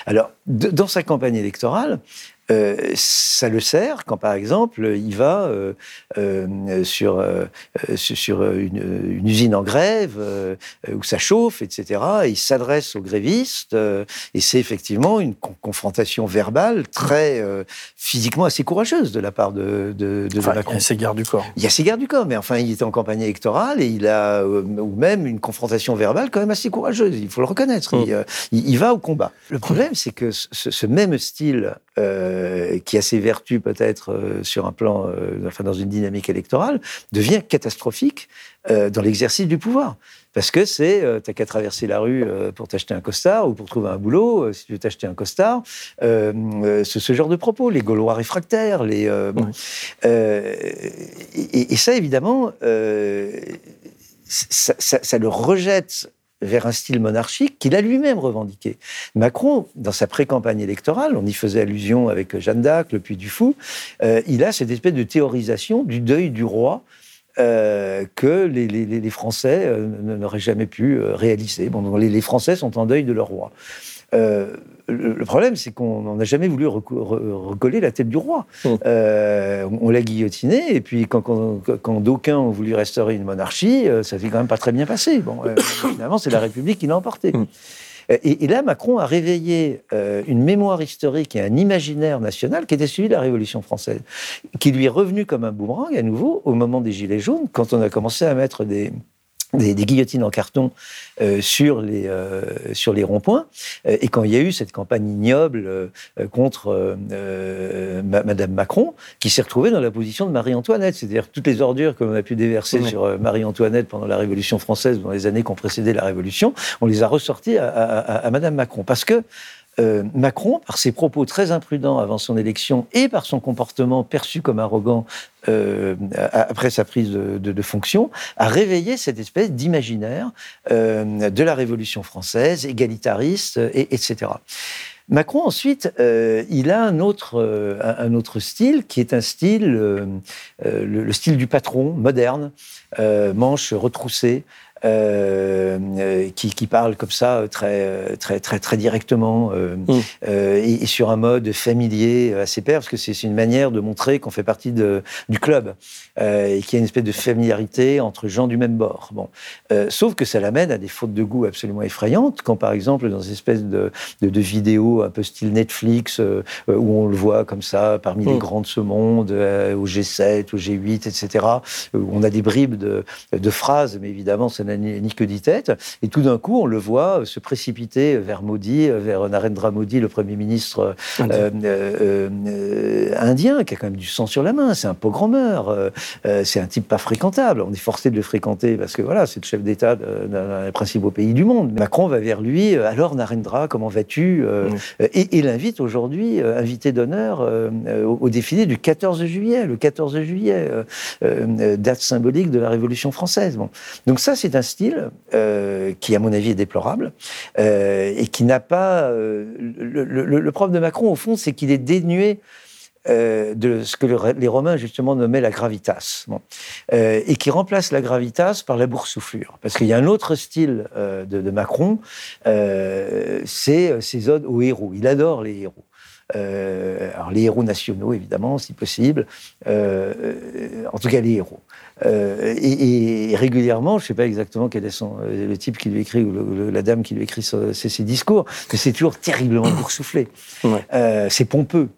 alors dans sa campagne électorale, euh, ça le sert quand, par exemple, il va euh, euh, sur, sur une, usine en grève où ça chauffe, etc. Et il s'adresse aux grévistes et c'est effectivement une confrontation verbale très physiquement assez courageuse de la part de, de, de
Macron. Il y a ses gardes du corps.
Il y a ses gardes du corps, mais enfin, il était en campagne électorale et il a, ou même une confrontation verbale quand même assez courageuse, il faut le reconnaître. Mm. Il, va au combat. Le problème, c'est que ce, ce, même style euh, qui a ses vertus peut-être euh, sur un plan, euh, enfin dans une dynamique électorale, devient catastrophique dans l'exercice du pouvoir. Parce que c'est, t'as qu'à traverser la rue pour t'acheter un costard ou pour trouver un boulot, si tu veux t'acheter un costard, c'est ce genre de propos, les Gaulois réfractaires, les... Bon. Et, et, ça, évidemment, ça, ça, ça, le rejette vers un style monarchique qu'il a lui-même revendiqué. Macron, dans sa pré-campagne électorale, on y faisait allusion avec Jeanne d'Arc, le Puy du Fou, euh, il a cette espèce de théorisation du deuil du roi euh, que les, Français euh, n'auraient jamais pu réaliser. Bon, les, Français sont en deuil de leur roi. Le problème, c'est qu'on n'a jamais voulu recoller la tête du roi. Mmh. on l'a guillotiné, et puis quand, quand, d'aucuns ont voulu restaurer une monarchie, ça s'est quand même pas très bien passé. Bon, finalement, c'est la République qui l'a emporté. Mmh. Et, là, Macron a réveillé euh, une mémoire historique et un imaginaire national qui était celui de la Révolution française, qui lui est revenu comme un boomerang à nouveau au moment des Gilets jaunes, quand on a commencé à mettre des, des, guillotines en carton euh, sur les, euh, sur les ronds-points. Euh, et quand il y a eu cette campagne ignoble contre Madame Macron, qui s'est retrouvée dans la position de Marie-Antoinette, c'est-à-dire toutes les ordures que l'on a pu déverser sur Marie-Antoinette pendant la Révolution française, dans les années qui ont précédé la Révolution, on les a ressorties à, à Madame Macron. Parce que euh, Macron, par ses propos très imprudents avant son élection et par son comportement perçu comme arrogant euh, après sa prise de, fonction, a réveillé cette espèce d'imaginaire euh, de la Révolution française, égalitariste, et, etc. Macron, ensuite, il a un autre, un autre style qui est un style, le, style du patron, moderne, manche retroussée, euh, euh, qui, qui, parle comme ça très très très très directement euh, mm. et, sur un mode familier à ses pairs parce que c'est une manière de montrer qu'on fait partie de, du club et qu'il y a une espèce de familiarité entre gens du même bord. Bon, sauf que ça l'amène à des fautes de goût absolument effrayantes quand par exemple dans une espèce de, de, de vidéo un peu style Netflix où on le voit comme ça parmi les mm. grands de ce monde au G7 au G8 etc où on a des bribes de, de phrases mais évidemment ça ni, que dit tête. Et tout d'un coup, on le voit se précipiter vers Modi, vers Narendra Modi, le Premier ministre indien. Euh, euh, indien, qui a quand même du sang sur la main. C'est un pogrommeur. Euh, c'est un type pas fréquentable. On est forcé de le fréquenter parce que voilà, c'est le chef d'État d'un des principaux pays du monde. Macron va vers lui. Alors Narendra, comment vas-tu Et il invite aujourd'hui, invité d'honneur, au, au, défilé du 14 juillet. Le 14 juillet, date symbolique de la Révolution française. Bon. Donc ça, c'est un style euh, qui, à mon avis, est déplorable euh, et qui n'a pas. Euh, le, le, problème de Macron, au fond, c'est qu'il est dénué de ce que les Romains justement nommaient la gravitas, et qui remplace la gravitas par la boursouflure. Parce qu'il y a un autre style de, Macron, c'est ses odes aux héros. Il adore les héros. alors les héros nationaux, évidemment, si possible, en tout cas les héros. Euh, et, régulièrement, je ne sais pas exactement quel est son, euh, le type qui lui écrit ou la dame qui lui écrit ses, discours, mais c'est toujours terriblement boursouflé. Euh, c'est pompeux.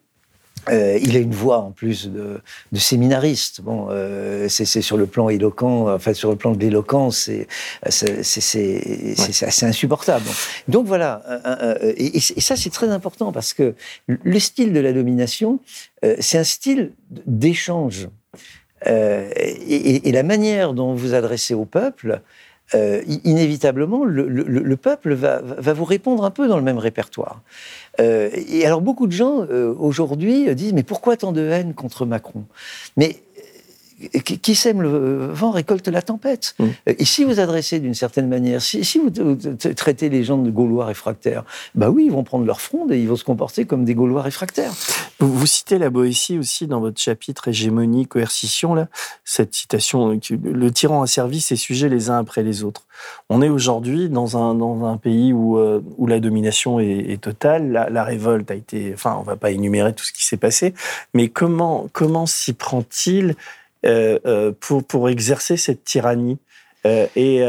Il a une voix en plus de, de séminariste. Bon, c'est sur le plan éloquent, enfin sur le plan de l'éloquence, c'est insupportable. Donc voilà, et, et, ça c'est très important parce que le style de la domination, c'est un style d'échange. Euh, et, la manière dont vous adressez au peuple, euh, inévitablement, le, peuple va, vous répondre un peu dans le même répertoire. Euh, et alors, beaucoup de gens aujourd'hui disent Mais pourquoi tant de haine contre Macron? Mais qui sème le vent récolte la tempête. Mmh. Et si vous adressez d'une certaine manière, si, vous traitez les gens de Gaulois réfractaires, bah oui, ils vont prendre leur fronde et ils vont se comporter comme des Gaulois réfractaires.
Vous, citez la Boétie aussi dans votre chapitre hégémonie, coercition, là, cette citation, le tyran a servi ses sujets les uns après les autres. On est aujourd'hui dans un, dans un pays où, euh, où la domination est, totale, la, révolte a été, enfin, on va pas énumérer tout ce qui s'est passé, mais comment, comment s'y prend-il pour, pour exercer cette tyrannie euh, et,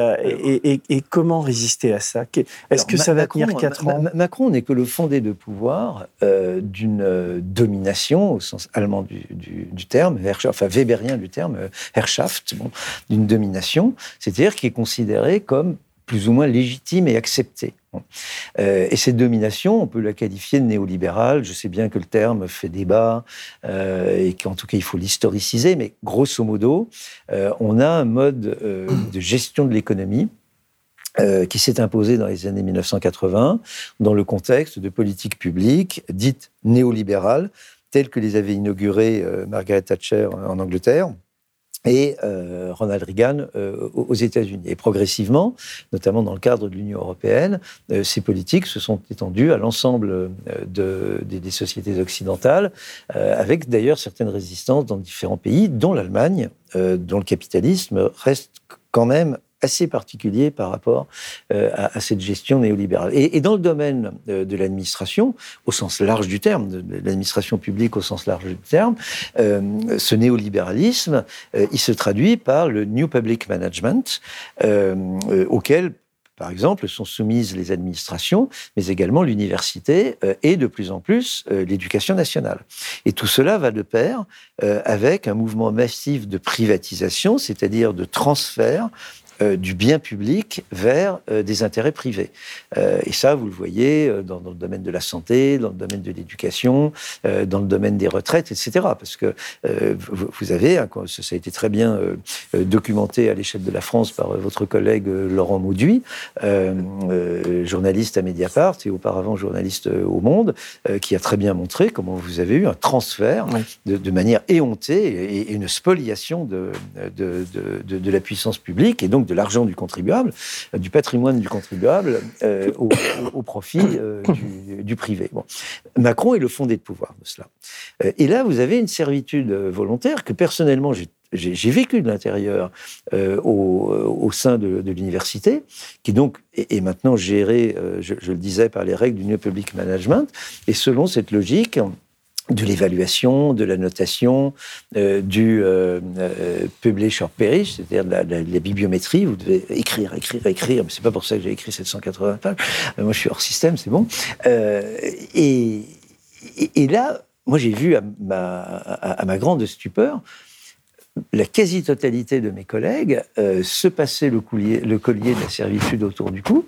et, et, comment résister à ça? Est-ce que ça va tenir quatre ans?
Macron n'est que le fondé de pouvoir d'une domination, au sens allemand du, du, terme, enfin weberien du terme, Herrschaft, bon, d'une domination, c'est-à-dire qui est considéré comme plus ou moins légitime et acceptée. Euh, et cette domination, on peut la qualifier de néolibérale. Je sais bien que le terme fait débat euh, et qu'en tout cas il faut l'historiciser, mais grosso modo, euh, on a un mode de gestion de l'économie qui s'est imposé dans les années 1980 dans le contexte de politiques publiques dites néolibérales, telles que les avait inaugurées Margaret Thatcher en Angleterre et euh, Ronald Reagan euh, aux États-Unis. Et progressivement, notamment dans le cadre de l'Union européenne, euh, ces politiques se sont étendues à l'ensemble de, des, sociétés occidentales, avec d'ailleurs certaines résistances dans différents pays, dont l'Allemagne, dont le capitalisme reste quand même assez particulier par rapport euh, à, cette gestion néolibérale. Et, dans le domaine euh, de, l'administration, au sens large du terme, de, l'administration publique au sens large du terme, euh, ce néolibéralisme, il se traduit par le New Public Management, auquel par exemple, sont soumises les administrations, mais également l'université et de plus en plus l'éducation nationale. Et tout cela va de pair avec un mouvement massif de privatisation, c'est-à-dire de transfert euh, du bien public vers euh, des intérêts privés. Euh, et ça, vous le voyez dans, le domaine de la santé, dans le domaine de l'éducation, dans le domaine des retraites, etc. Parce que vous, avez, hein, ça a été très bien documenté à l'échelle de la France par votre collègue Laurent Mauduit, journaliste à Mediapart et auparavant journaliste au Monde, qui a très bien montré comment vous avez eu un transfert de, manière éhontée et, une spoliation de, de, de, la puissance publique et donc de l'argent du contribuable, euh, du patrimoine du contribuable euh, au, profit euh, du, privé. Macron est le fondé de pouvoir de cela. et là, vous avez une servitude volontaire que personnellement j'ai vécu de l'intérieur au, sein de, l'université, qui donc est, maintenant gérée, je, le disais, par les règles du New Public Management, et selon cette logique, de l'évaluation, de la notation, euh, du euh, euh, publish or perish, c'est-à-dire de la, bibliométrie. Vous devez écrire, écrire, écrire. Mais c'est pas pour ça que j'ai écrit 780 pages. moi, je suis hors système, c'est bon. Et, là, moi, j'ai vu à ma, grande stupeur la quasi-totalité de mes collègues se passer le, collier, le collier de la servitude autour du cou,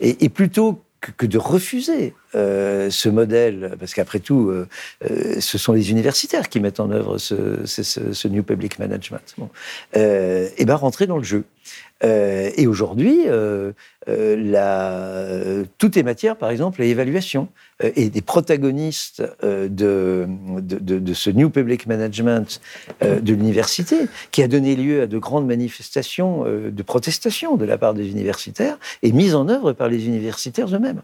et, et plutôt que, de refuser euh, ce modèle, parce qu'après tout, euh, euh, ce sont les universitaires qui mettent en œuvre ce, ce, New Public Management, bon. et ben rentrer dans le jeu. Et aujourd'hui, la, toutes les matières, par exemple, l'évaluation et des protagonistes de, de, de, ce New Public Management de l'université, qui a donné lieu à de grandes manifestations de protestation de la part des universitaires, et mise en œuvre par les universitaires eux-mêmes.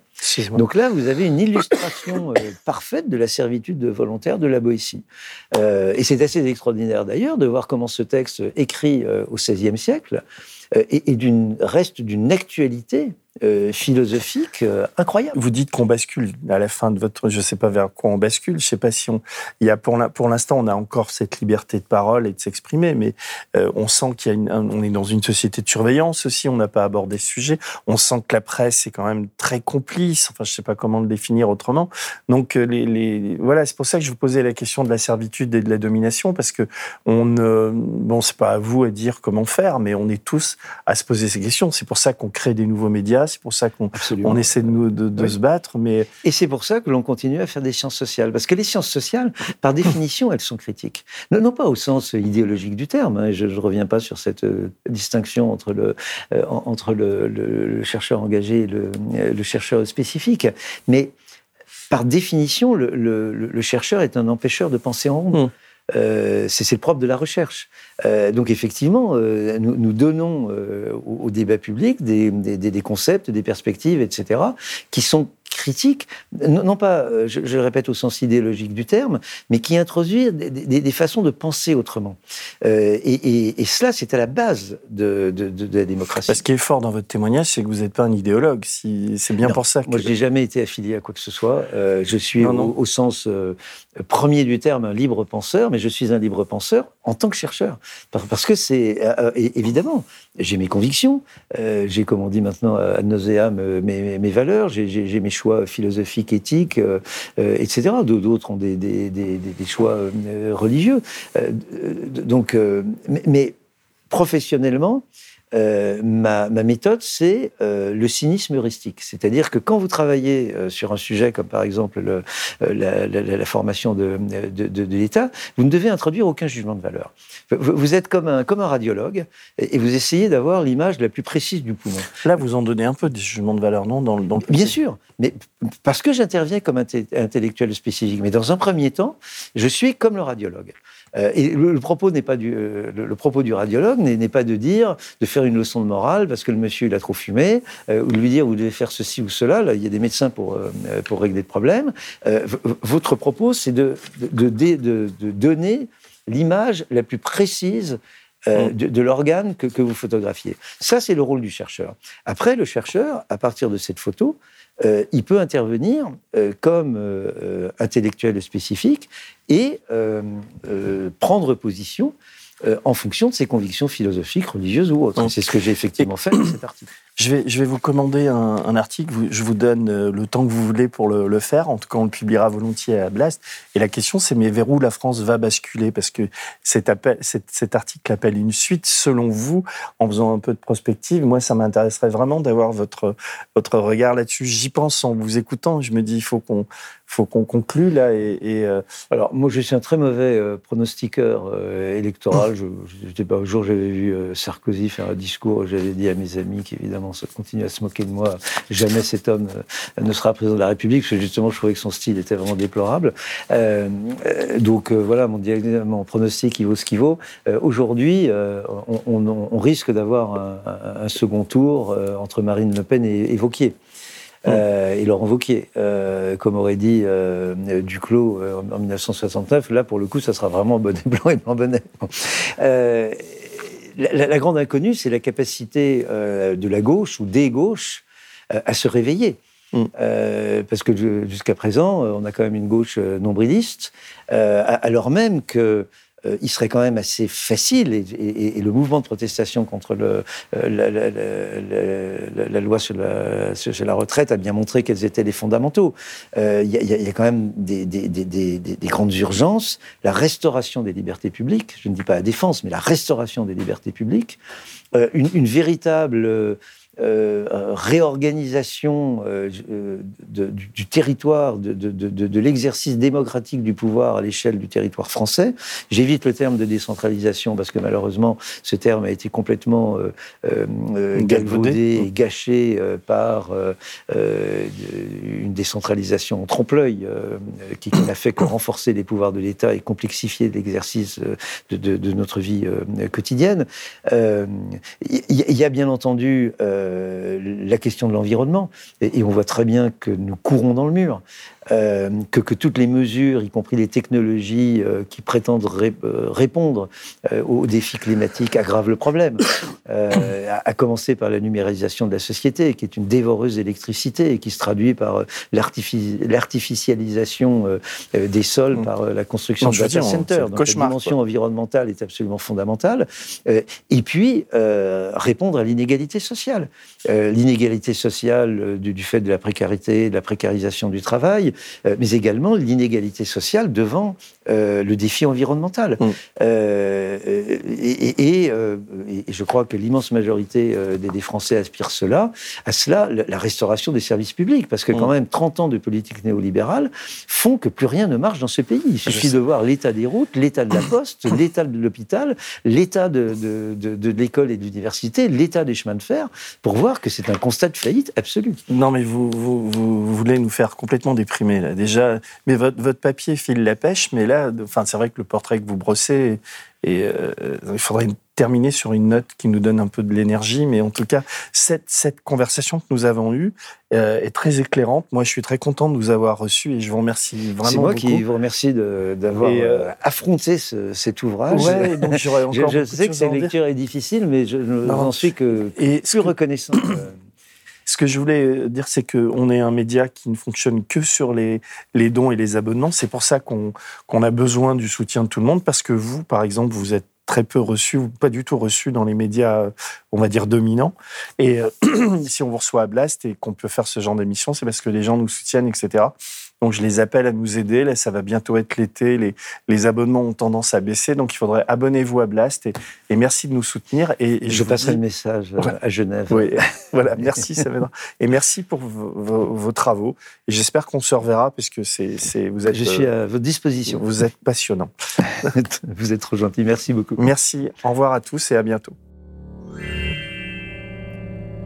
Donc là, vous avez une illustration euh, parfaite de la servitude volontaire de la Boétie. Euh, et c'est assez extraordinaire d'ailleurs de voir comment ce texte écrit euh, au XVIe siècle est, d'une reste d'une actualité euh, philosophique euh, incroyable.
Vous dites qu'on bascule à la fin de votre, je ne sais pas vers quoi on bascule. Je sais pas si on, il y a pour l'instant on a encore cette liberté de parole et de s'exprimer, mais euh, on sent qu'il est dans une société de surveillance aussi. On n'a pas abordé ce sujet. On sent que la presse est quand même très complice. Enfin, je sais pas comment le définir autrement. Donc voilà, c'est pour ça que je vous posais la question de la servitude et de la domination parce que on ne, bon, c'est pas à vous à dire comment faire, mais on est tous à se poser ces questions. C'est pour ça qu'on crée des nouveaux médias c'est pour ça qu'on on essaie de, nous, de, se battre. Mais...
Et c'est pour ça que l'on continue à faire des sciences sociales. Parce que les sciences sociales, par définition, elles sont critiques. Non, pas au sens idéologique du terme. Hein, je ne reviens pas sur cette euh, distinction entre, le, euh, entre le, chercheur engagé et le, le chercheur spécifique. Mais par définition, le, chercheur est un empêcheur de penser en rond. Mmh. Euh, c'est le propre de la recherche. Euh, donc effectivement, euh, nous, donnons au, débat public des, des, concepts, des perspectives, etc., qui sont critique, non, pas, euh, je, le répète au sens idéologique du terme, mais qui introduit des, façons de penser autrement. Euh, et, cela, c'est à la base de, la démocratie.
Ce qui est fort dans votre témoignage, c'est que vous n'êtes pas un idéologue. Si, c'est bien pour ça. Que...
Moi, je n'ai jamais été affilié à quoi que ce soit. Euh, je suis Au, sens premier du terme un libre penseur, mais je suis un libre penseur en tant que chercheur. Parce que c'est évidemment, j'ai mes convictions, j'ai, comme on dit maintenant, ad nauseam, mes, mes valeurs, j'ai mes choix philosophiques, éthiques, euh, euh, etc. D'autres ont des, des, des, des choix euh, religieux. donc, mais professionnellement, euh, ma, ma, méthode, c'est euh, le cynisme heuristique. C'est-à-dire que quand vous travaillez euh, sur un sujet comme par exemple le, la, la, la, formation de, de, de, de l'État, vous ne devez introduire aucun jugement de valeur. Vous, êtes comme un, comme un radiologue et, vous essayez d'avoir l'image la plus précise du poumon.
Là, vous en donnez un peu des jugements de valeur, non dans, dans
Bien sûr, mais parce que j'interviens comme intellectuel spécifique. Mais dans un premier temps, je suis comme le radiologue. Euh, et le, propos n'est pas du, euh, le, propos du radiologue n'est pas de dire, de faire une leçon de morale parce que le monsieur il a trop fumé, ou de lui dire vous devez faire ceci ou cela. Là, il y a des médecins pour pour régler le problème. votre propos, c'est de de, de, de, donner l'image la plus précise mm. de, l'organe que, que, vous photographiez. Ça, c'est le rôle du chercheur. Après, le chercheur, à partir de cette photo, euh, il peut intervenir euh, comme euh, intellectuel spécifique et prendre position en fonction de ses convictions philosophiques, religieuses ou autres. C'est ce que j'ai effectivement fait dans cet article.
Je vais, je vais vous commander un, article, je vous donne euh, le temps que vous voulez pour le, faire, en tout cas on le publiera volontiers à Blast. Et la question c'est mais vers où la France va basculer? Parce que cet, appel, cet, article appelle une suite, selon vous, en faisant un peu de prospective, moi ça m'intéresserait vraiment d'avoir votre, votre regard là-dessus. J'y pense en vous écoutant, je me dis il faut qu'on faut qu'on conclue là. Et,
euh, Alors moi je suis un très mauvais euh, pronostiqueur électoral. je, je, pas, un jour j'avais vu Sarkozy faire un discours, j'avais dit à mes amis qu'évidemment on continue à se moquer de moi. Jamais cet homme euh, ne sera président de la République, parce que justement, je trouvais que son style était vraiment déplorable. Euh, euh, donc voilà, mon, mon, pronostic, il vaut ce qu'il vaut. Aujourd'hui, on, risque d'avoir un, second tour entre Marine Le Pen et, et et Laurent Wauquiez, comme aurait dit Duclos en 1969, là pour le coup, ça sera vraiment bonnet blanc et blanc bonnet la, grande inconnue, c'est la capacité euh, de la gauche ou des gauches euh, à se réveiller. Mm. Euh, parce que jusqu'à présent, on a quand même une gauche nombriliste, alors même que euh, il serait quand même assez facile, et, le mouvement de protestation contre euh, la, loi sur la, retraite a bien montré quels étaient les fondamentaux. Euh, il y, a quand même des, des, grandes urgences, la restauration des libertés publiques, je ne dis pas la défense, mais la restauration des libertés publiques, une, véritable euh, réorganisation euh, euh, du, territoire, de, l'exercice démocratique du pouvoir à l'échelle du territoire français. J'évite le terme de décentralisation parce que malheureusement, ce terme a été complètement galvaudé et gâché par une décentralisation en trompe-l'œil qui, n'a fait que renforcer les pouvoirs de l'État et complexifier l'exercice de, notre vie quotidienne. Il y, a bien entendu euh, la question de l'environnement. Et, on voit très bien que nous courons dans le mur. Euh, que, que, toutes les mesures, y compris les technologies euh, qui prétendent répondre aux défis climatiques, aggravent le problème. à, commencer par la numérisation de la société, qui est une dévoreuse d'électricité et qui se traduit par l'artificialisation des sols, mm. par la construction de data centers. Donc la dimension environnementale est absolument fondamentale. et puis, répondre à l'inégalité sociale. Euh, l'inégalité sociale euh, du, fait de la précarité, de la précarisation du travail, euh, mais également l'inégalité sociale devant le défi environnemental. Mm. Et, je crois que l'immense majorité des, Français aspirent cela, à cela, la, restauration des services publics, parce que quand mm. même 30 ans de politique néolibérale font que plus rien ne marche dans ce pays. Il suffit de voir l'état des routes, l'état de la poste, l'état de l'hôpital, l'état de, de l'école et de l'université, l'état des chemins de fer, pour voir que c'est un constat de faillite absolu.
Non, mais vous, vous, voulez nous faire complètement déprimer, là. Déjà, mais votre, votre papier file la pêche, mais là, enfin, c'est vrai que le portrait que vous brossez, et euh, il faudrait terminer sur une note qui nous donne un peu de l'énergie, mais en tout cas, cette, cette conversation que nous avons eue euh, est très éclairante. Moi, je suis très content de vous avoir reçu et je vous remercie vraiment. C'est
moi qui vous remercie d'avoir euh, affronté cet ouvrage. Ouais, donc je, je sais que cette lecture est difficile, mais je n'en suis que et plus reconnaissant.
Ce que je voulais dire, c'est qu'on est un média qui ne fonctionne que sur les, les dons et les abonnements. C'est pour ça qu'on qu'on a besoin du soutien de tout le monde, parce que vous, par exemple, vous êtes très peu reçu ou pas du tout reçu dans les médias, on va dire, dominants. Et euh, si on vous reçoit à Blast et qu'on peut faire ce genre d'émission, c'est parce que les gens nous soutiennent, etc. Donc je les appelle à nous aider. Là, ça va bientôt être l'été. Les, les abonnements ont tendance à baisser. Donc il faudrait abonnez-vous à Blast et, et, merci de nous soutenir. Et,
je, passerai le message euh, à Genève.
Oui, voilà, merci Saavedra. Et merci pour vos, vos, travaux. Et j'espère qu'on se reverra parce que c'est, vous êtes.
Je suis à votre disposition.
Vous êtes passionnant.
vous êtes trop gentil. Merci beaucoup.
Merci. Au revoir à tous et à bientôt.